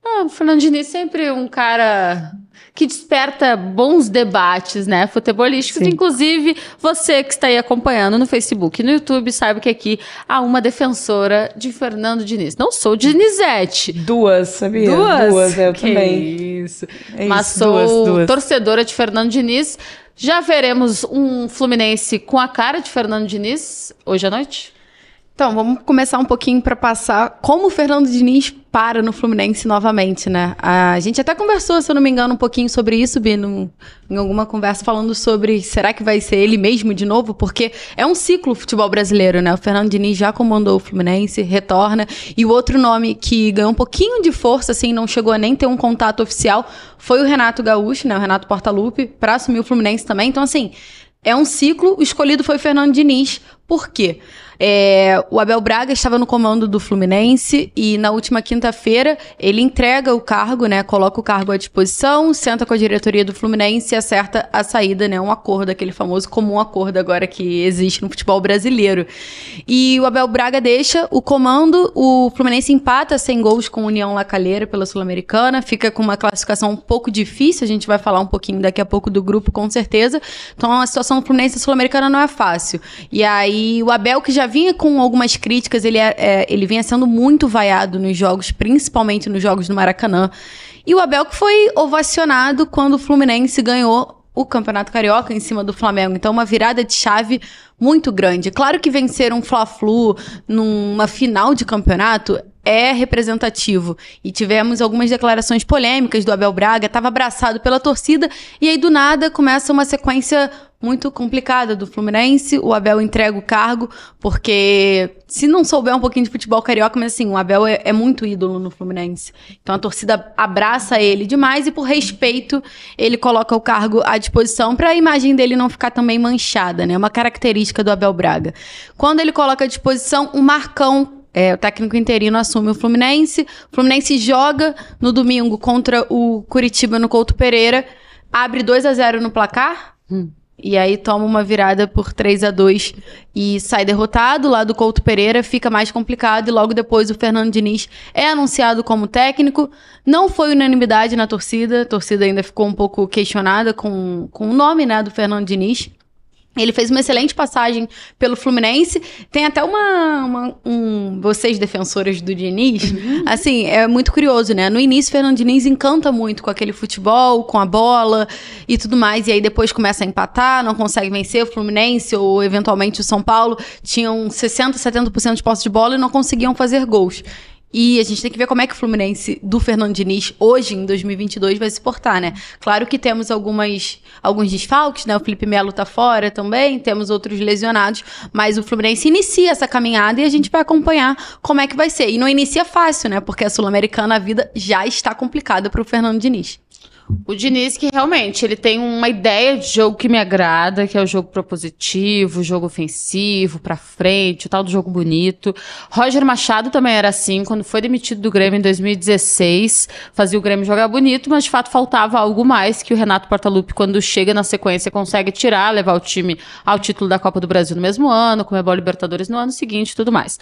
Ah, o Fernando Diniz sempre um cara que desperta bons debates, né, futebolísticos. Sim. Inclusive, você que está aí acompanhando no Facebook e no YouTube, sabe que aqui há uma defensora de Fernando Diniz. Não sou Dinizete. Duas, sabia? Duas? Duas, eu que também. Isso. É Mas isso, sou duas, duas. torcedora de Fernando Diniz. Já veremos um Fluminense com a cara de Fernando Diniz hoje à noite? Então, vamos começar um pouquinho para passar como o Fernando Diniz para no Fluminense novamente, né? A gente até conversou, se eu não me engano, um pouquinho sobre isso, Bi, num, em alguma conversa falando sobre será que vai ser ele mesmo de novo? Porque é um ciclo o futebol brasileiro, né? O Fernando Diniz já comandou o Fluminense, retorna. E o outro nome que ganhou um pouquinho de força, assim, não chegou a nem ter um contato oficial, foi o Renato Gaúcho, né? O Renato Portaluppi, para assumir o Fluminense também. Então, assim, é um ciclo, o escolhido foi o Fernando Diniz. Por quê? É, o Abel Braga estava no comando do Fluminense e na última quinta-feira ele entrega o cargo, né? Coloca o cargo à disposição, senta com a diretoria do Fluminense e acerta a saída, né? Um acordo, aquele famoso comum acordo agora que existe no futebol brasileiro. E o Abel Braga deixa o comando, o Fluminense empata sem gols com União Lacalheira pela Sul-Americana, fica com uma classificação um pouco difícil, a gente vai falar um pouquinho daqui a pouco do grupo com certeza. Então a situação do Fluminense Sul-Americana não é fácil. E aí o Abel que já vinha com algumas críticas, ele, é, é, ele vinha sendo muito vaiado nos jogos, principalmente nos jogos do Maracanã. E o Abel que foi ovacionado quando o Fluminense ganhou o Campeonato Carioca em cima do Flamengo. Então, uma virada de chave muito grande. Claro que vencer um Fla-Flu numa final de campeonato é representativo. E tivemos algumas declarações polêmicas do Abel Braga, estava abraçado pela torcida, e aí do nada começa uma sequência muito complicada do Fluminense. O Abel entrega o cargo, porque se não souber um pouquinho de futebol carioca, mas assim, o Abel é, é, muito ídolo no Fluminense. Então a torcida abraça ele demais e por respeito ele coloca o cargo à disposição para a imagem dele não ficar também manchada, né? É uma característica do Abel Braga. Quando ele coloca à disposição, o Marcão é, o técnico interino assume o Fluminense. O Fluminense joga no domingo contra o Curitiba no Couto Pereira. Abre 2 a 0 no placar. Hum. E aí toma uma virada por 3 a 2 e sai derrotado. Lá do Couto Pereira fica mais complicado. E logo depois o Fernando Diniz é anunciado como técnico. Não foi unanimidade na torcida. A torcida ainda ficou um pouco questionada com, com o nome né, do Fernando Diniz. Ele fez uma excelente passagem pelo Fluminense. Tem até uma. uma um, vocês, defensores do Diniz, uhum. assim, é muito curioso, né? No início, Fernando Diniz encanta muito com aquele futebol, com a bola e tudo mais. E aí depois começa a empatar, não consegue vencer. O Fluminense ou eventualmente o São Paulo tinham 60%, 70% de posse de bola e não conseguiam fazer gols. E a gente tem que ver como é que o Fluminense do Fernando Diniz, hoje, em 2022, vai se portar, né? Claro que temos algumas, alguns desfalques, né? O Felipe Melo tá fora também, temos outros lesionados, mas o Fluminense inicia essa caminhada e a gente vai acompanhar como é que vai ser. E não inicia fácil, né? Porque a Sul-Americana, a vida já está complicada para o Fernando Diniz. O Diniz, que realmente ele tem uma ideia de jogo que me agrada, que é o jogo propositivo, o jogo ofensivo, pra frente, o tal do jogo bonito. Roger Machado também era assim, quando foi demitido do Grêmio em 2016, fazia o Grêmio jogar bonito, mas de fato faltava algo mais que o Renato Portaluppi, quando chega na sequência, consegue tirar, levar o time ao título da Copa do Brasil no mesmo ano, com a Libertadores no ano seguinte e tudo mais.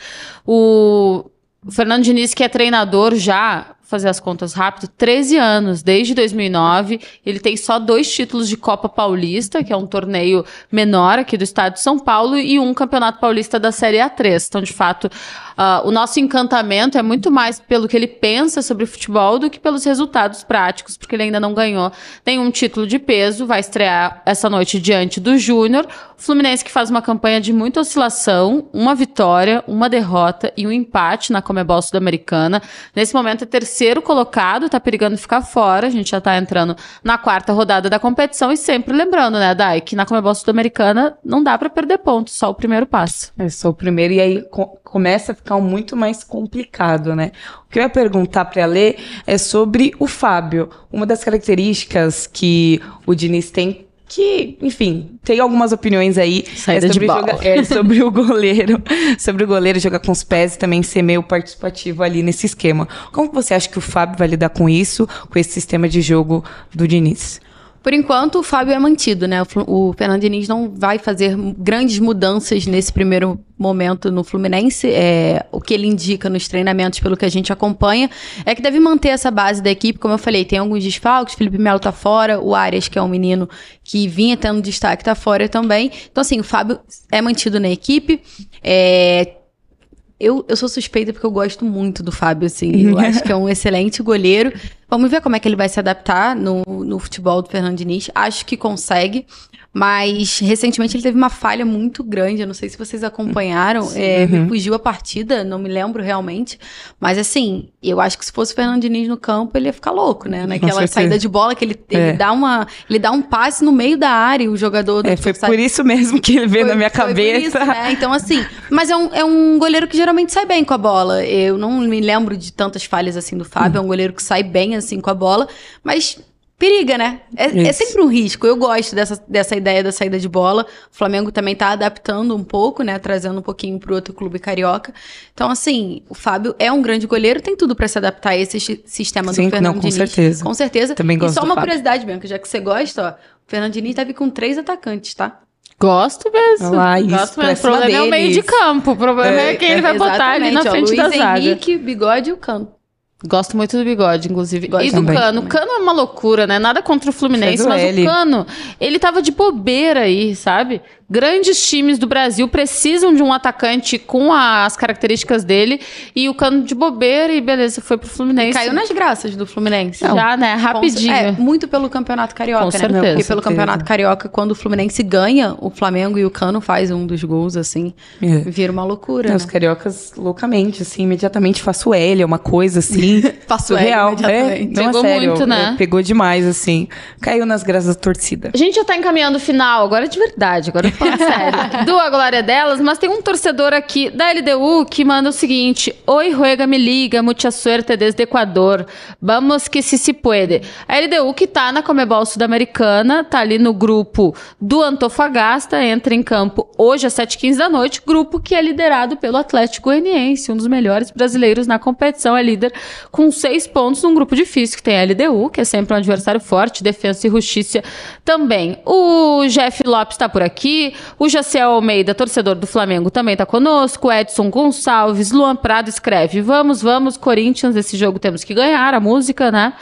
O Fernando Diniz, que é treinador já fazer as contas rápido, 13 anos, desde 2009. Ele tem só dois títulos de Copa Paulista, que é um torneio menor aqui do estado de São Paulo, e um Campeonato Paulista da Série A3. Então, de fato, uh, o nosso encantamento é muito mais pelo que ele pensa sobre futebol do que pelos resultados práticos, porque ele ainda não ganhou nenhum título de peso. Vai estrear essa noite diante do Júnior. O Fluminense que faz uma campanha de muita oscilação, uma vitória, uma derrota e um empate na Comebol Sul-Americana. Nesse momento é terceiro terceiro colocado, tá perigando ficar fora. A gente já tá entrando na quarta rodada da competição e sempre lembrando, né, Dai, que na Comebol Sul-Americana não dá para perder pontos, só o primeiro passo. É só o primeiro e aí co começa a ficar muito mais complicado, né? O que eu ia perguntar para ler é sobre o Fábio. Uma das características que o Diniz tem que, enfim, tem algumas opiniões aí Saída é sobre, joga, é, sobre o goleiro, sobre o goleiro jogar com os pés e também ser meio participativo ali nesse esquema. Como você acha que o Fábio vai lidar com isso, com esse sistema de jogo do Diniz? Por enquanto, o Fábio é mantido, né? O, Fernando Diniz não vai fazer grandes mudanças nesse primeiro momento no Fluminense. É, o que ele indica nos treinamentos, pelo que a gente acompanha, é que deve manter essa base da equipe. Como eu falei, tem alguns desfalques. Felipe Melo tá fora, o Arias, que é um menino que vinha tendo destaque, tá fora também. Então, assim, o Fábio é mantido na equipe. É, eu, eu sou suspeita porque eu gosto muito do Fábio, assim. Eu acho que é um excelente goleiro. Vamos ver como é que ele vai se adaptar no, no futebol do Fernando Diniz. Acho que consegue. Mas recentemente ele teve uma falha muito grande. Eu não sei se vocês acompanharam. É, uhum. Me fugiu a partida, não me lembro realmente. Mas assim, eu acho que se fosse o Fernando Diniz no campo, ele ia ficar louco, né? Naquela saída de bola que ele, ele é. dá uma. Ele dá um passe no meio da área, o jogador do é, Foi por isso mesmo que ele veio foi, na minha cabeça. Isso, né? Então, assim, mas é um, é um goleiro que geralmente sai bem com a bola. Eu não me lembro de tantas falhas assim do Fábio. Uhum. É um goleiro que sai bem assim com a bola. Mas periga, né? É, é, sempre um risco. Eu gosto dessa, dessa ideia da saída de bola. O Flamengo também tá adaptando um pouco, né? Trazendo um pouquinho pro outro clube carioca. Então, assim, o Fábio é um grande goleiro, tem tudo para se adaptar a esse sistema Sim, do Fernando não, com Diniz. certeza. Com certeza. Também gosto E só uma curiosidade, Bianca, já que você gosta, ó, o Fernando Diniz deve com três atacantes, tá? Gosto mesmo. Lá, isso, Gosto mesmo. O problema deles. é o meio de campo. O problema é, é quem ele vai botar ali na frente Luiz da zaga. Henrique, Bigode e o Cano. Gosto muito do bigode, inclusive. Gosto e do também. Cano. O Cano é uma loucura, né? Nada contra o Fluminense, mas ele. o Cano, ele tava de bobeira aí, sabe? Grandes times do Brasil precisam de um atacante com as características dele. E o Cano de bobeira e beleza, foi pro Fluminense. E caiu nas graças do Fluminense. Não. Já, né? Rapidinho. É, muito pelo Campeonato Carioca, com né? Certeza, Porque certeza. pelo Campeonato Carioca, quando o Fluminense ganha, o Flamengo e o Cano faz um dos gols, assim. É. Vira uma loucura. É, né? Os cariocas, loucamente, assim, imediatamente faço L, é uma coisa assim. Faço real. L, É, não, Pegou é sério, muito, né? é, pegou demais, assim. Caiu nas graças da torcida. A gente já tá encaminhando o final, agora é de verdade, agora falando sério. Do A Glória Delas, mas tem um torcedor aqui da LDU que manda o seguinte: Oi, Ruega, me liga, mucha suerte desde Equador. Vamos que se se puede. A LDU que tá na Comebol Sudamericana, tá ali no grupo do Antofagasta, entra em campo hoje às 7h15 da noite, grupo que é liderado pelo Atlético Goianiense, um dos melhores brasileiros na competição, é líder com seis pontos num grupo difícil que tem a LDU, que é sempre um adversário forte, Defesa e Justiça também. O Jeff Lopes tá por aqui, o Jaciel Almeida, torcedor do Flamengo, também tá conosco, Edson Gonçalves, Luan Prado escreve, vamos, vamos, Corinthians, esse jogo temos que ganhar, a música, né?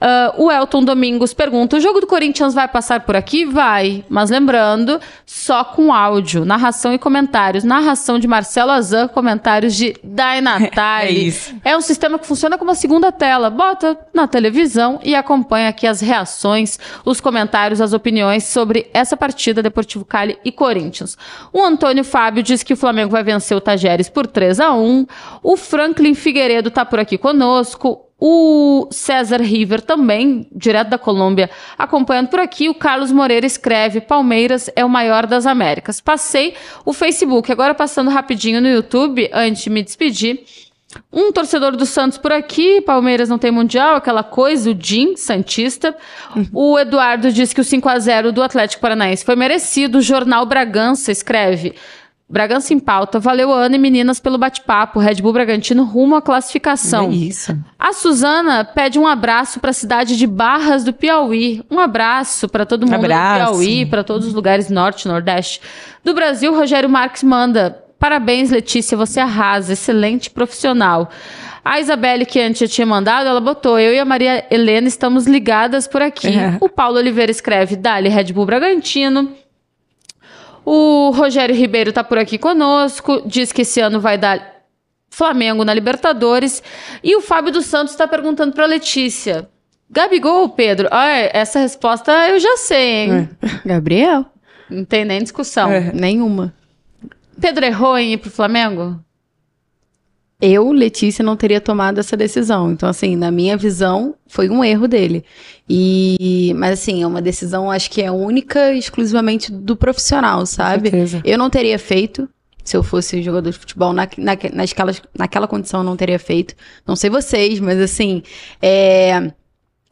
Uh, o Elton Domingos pergunta, o jogo do Corinthians vai passar por aqui? Vai, mas lembrando, só com áudio, narração e comentários, narração de Marcelo Azan, comentários de Dai Natali. É. É um sistema que funciona como uma segunda tela. Bota na televisão e acompanha aqui as reações, os comentários, as opiniões sobre essa partida Deportivo Cali e Corinthians. O Antônio Fábio diz que o Flamengo vai vencer o Tajeres por 3 a 1 O Franklin Figueiredo tá por aqui conosco. O César River também, direto da Colômbia, acompanhando por aqui. O Carlos Moreira escreve: Palmeiras é o maior das Américas. Passei o Facebook, agora passando rapidinho no YouTube, antes de me despedir. Um torcedor do Santos por aqui, Palmeiras não tem mundial, aquela coisa, o Jim, Santista. O Eduardo diz que o 5 a 0 do Atlético Paranaense foi merecido. O jornal Bragança escreve. Bragança em pauta, valeu Ana e meninas pelo bate-papo. Red Bull Bragantino rumo à classificação. É isso. A Suzana pede um abraço para a cidade de Barras do Piauí. Um abraço para todo mundo Abraço. do Piauí, para todos os lugares norte, nordeste do Brasil. Rogério Marques manda Parabéns, Letícia, você arrasa, excelente profissional. A Isabelle, que antes eu tinha mandado, ela botou: Eu e a Maria Helena estamos ligadas por aqui. É. O Paulo Oliveira escreve: Dali, Red Bull Bragantino. O Rogério Ribeiro tá por aqui conosco, diz que esse ano vai dar Flamengo na Libertadores. E o Fábio dos Santos está perguntando para Letícia: Gabigol, Pedro? Ah, essa resposta eu já sei, hein? Gabriel? Não tem nem discussão. É. Nenhuma. Pedro errou em ir pro Flamengo? eu, Letícia, não teria tomado essa decisão. Então, assim, na minha visão, foi um erro dele. E, mas assim, é uma decisão, acho que é única e exclusivamente do profissional, sabe? Eu não teria feito. Se eu fosse jogador de futebol na, na, naquela, naquela condição, eu não teria feito. Não sei vocês, mas assim, é,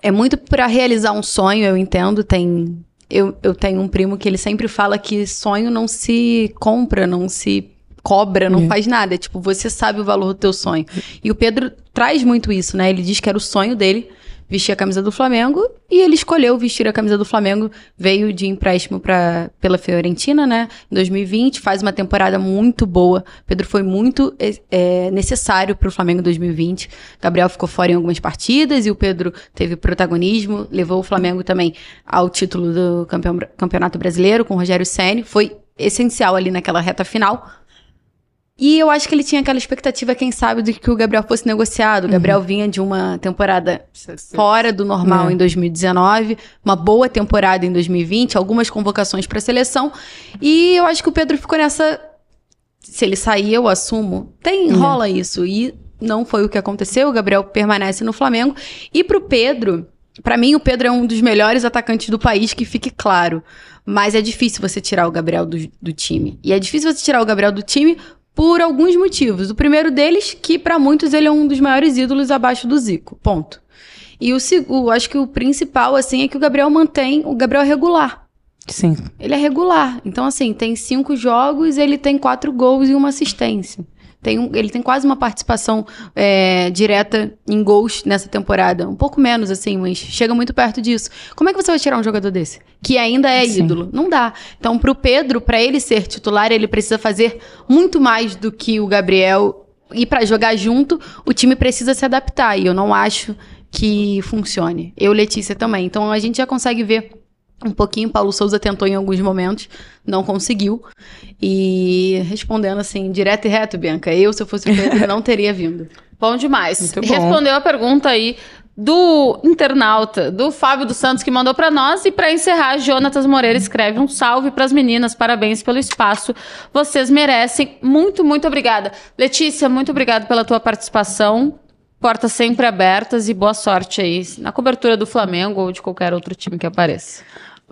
é muito para realizar um sonho, eu entendo. Tem, eu, eu tenho um primo que ele sempre fala que sonho não se compra, não se cobra, não é. faz nada. É tipo, você sabe o valor do teu sonho. E o Pedro traz muito isso, né? Ele diz que era o sonho dele vestir a camisa do Flamengo e ele escolheu vestir a camisa do Flamengo, veio de empréstimo pra, pela Fiorentina, né, em 2020, faz uma temporada muito boa. Pedro foi muito é, necessário para o Flamengo em 2020. Gabriel ficou fora em algumas partidas e o Pedro teve protagonismo, levou o Flamengo também ao título do campeão, Campeonato Brasileiro com o Rogério Ceni, foi essencial ali naquela reta final. E eu acho que ele tinha aquela expectativa, quem sabe, de que o Gabriel fosse negociado. O uhum. Gabriel vinha de uma temporada fora do normal é. em 2019, uma boa temporada em 2020, algumas convocações para a seleção. E eu acho que o Pedro ficou nessa. Se ele sair, eu assumo. Tem, uhum. rola isso. E não foi o que aconteceu. O Gabriel permanece no Flamengo. E pro Pedro, para mim, o Pedro é um dos melhores atacantes do país, que fique claro. Mas é difícil você tirar o Gabriel do, do time. E é difícil você tirar o Gabriel do time por alguns motivos. O primeiro deles, que para muitos ele é um dos maiores ídolos abaixo do Zico. Ponto. E o, o acho que o principal, assim, é que o Gabriel mantém. O Gabriel é regular. Sim. Ele é regular. Então, assim, tem cinco jogos, ele tem quatro gols e uma assistência. Tem um, ele tem quase uma participação é, direta em gols nessa temporada. Um pouco menos, assim, mas chega muito perto disso. Como é que você vai tirar um jogador desse? Que ainda é Sim. ídolo? Não dá. Então, pro Pedro, para ele ser titular, ele precisa fazer muito mais do que o Gabriel. E para jogar junto, o time precisa se adaptar. E eu não acho que funcione. Eu, Letícia, também. Então, a gente já consegue ver um pouquinho. Paulo Souza tentou em alguns momentos, não conseguiu. E respondendo assim, direto e reto, Bianca, eu, se eu fosse o Pedro, não teria vindo. Bom demais. Bom. Respondeu a pergunta aí do internauta, do Fábio dos Santos, que mandou para nós. E para encerrar, Jonatas Moreira escreve um salve para as meninas. Parabéns pelo espaço. Vocês merecem. Muito, muito obrigada. Letícia, muito obrigada pela tua participação. Portas sempre abertas e boa sorte aí na cobertura do Flamengo ou de qualquer outro time que apareça.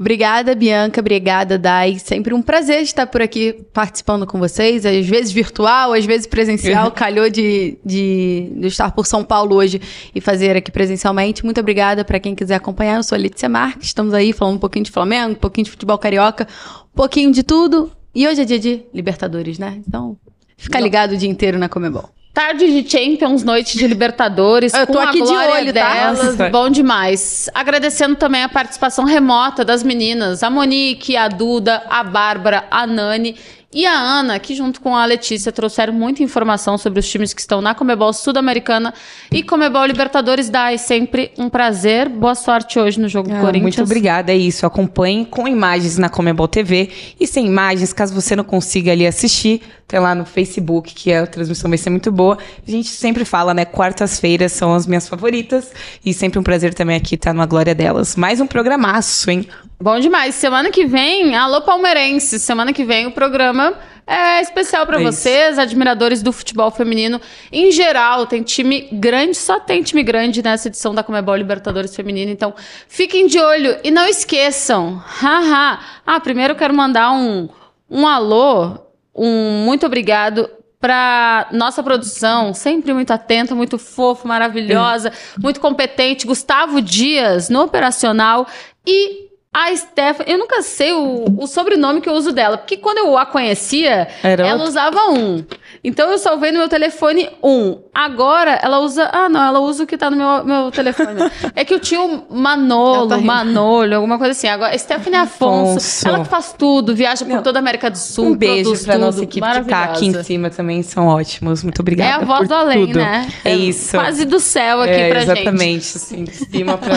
Obrigada, Bianca. Obrigada, Dai. Sempre um prazer estar por aqui participando com vocês. Às vezes virtual, às vezes presencial. Calhou de, de, de, estar por São Paulo hoje e fazer aqui presencialmente. Muito obrigada para quem quiser acompanhar. Eu sou a Letícia Marques. Estamos aí falando um pouquinho de Flamengo, um pouquinho de futebol carioca, um pouquinho de tudo. E hoje é dia de Libertadores, né? Então, fica ligado o dia inteiro na Comebol. Tarde de Champions, noite de Libertadores. Eu tô com aqui a de olho, tá? delas. Tá? Bom demais. Agradecendo também a participação remota das meninas, a Monique, a Duda, a Bárbara, a Nani e a Ana, que junto com a Letícia trouxeram muita informação sobre os times que estão na Comebol Sul-Americana e Comebol Libertadores da É sempre um prazer. Boa sorte hoje no jogo ah, do Corinthians. Muito obrigada, é isso. Acompanhe com imagens na Comebol TV e sem imagens, caso você não consiga ali assistir, tem lá no Facebook, que a transmissão vai ser muito boa. A gente sempre fala, né? Quartas-feiras são as minhas favoritas e sempre um prazer também aqui estar numa glória delas. Mais um programaço, hein? Bom demais. Semana que vem, alô palmeirense. Semana que vem o programa é especial para é vocês, admiradores do futebol feminino em geral. Tem time grande, só tem time grande nessa edição da Comebol Libertadores Feminino. Então, fiquem de olho e não esqueçam. Haha. ah, primeiro eu quero mandar um, um alô, um muito obrigado para nossa produção, sempre muito atenta, muito fofo, maravilhosa, muito competente, Gustavo Dias no operacional e a Stephanie, eu nunca sei o, o sobrenome que eu uso dela, porque quando eu a conhecia, Era ela outro? usava um. Então eu salvei no meu telefone um. Agora ela usa. Ah, não, ela usa o que tá no meu, meu telefone. é que eu tinha o Manolo, tá Manolo, alguma coisa assim. Agora, Stephanie Afonso, Afonso. ela que faz tudo, viaja por toda a América do Sul. Um beijo pra tudo, nossa equipe que tá aqui em cima também, são ótimos. Muito obrigada. É a voz do além, tudo. né? É, é isso. Quase do céu aqui é, pra exatamente, gente. Exatamente, assim, de cima pra.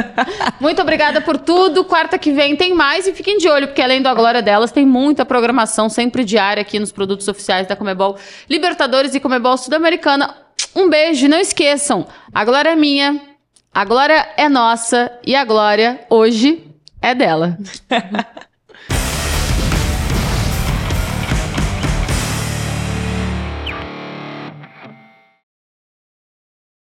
Muito obrigada por tudo. Quarta que vem tem mais e fiquem de olho, porque além da glória delas, tem muita programação sempre diária aqui nos produtos oficiais da Comebol Libertadores e Comebol Sul-Americana. Um beijo e não esqueçam, a glória é minha, a glória é nossa e a glória hoje é dela.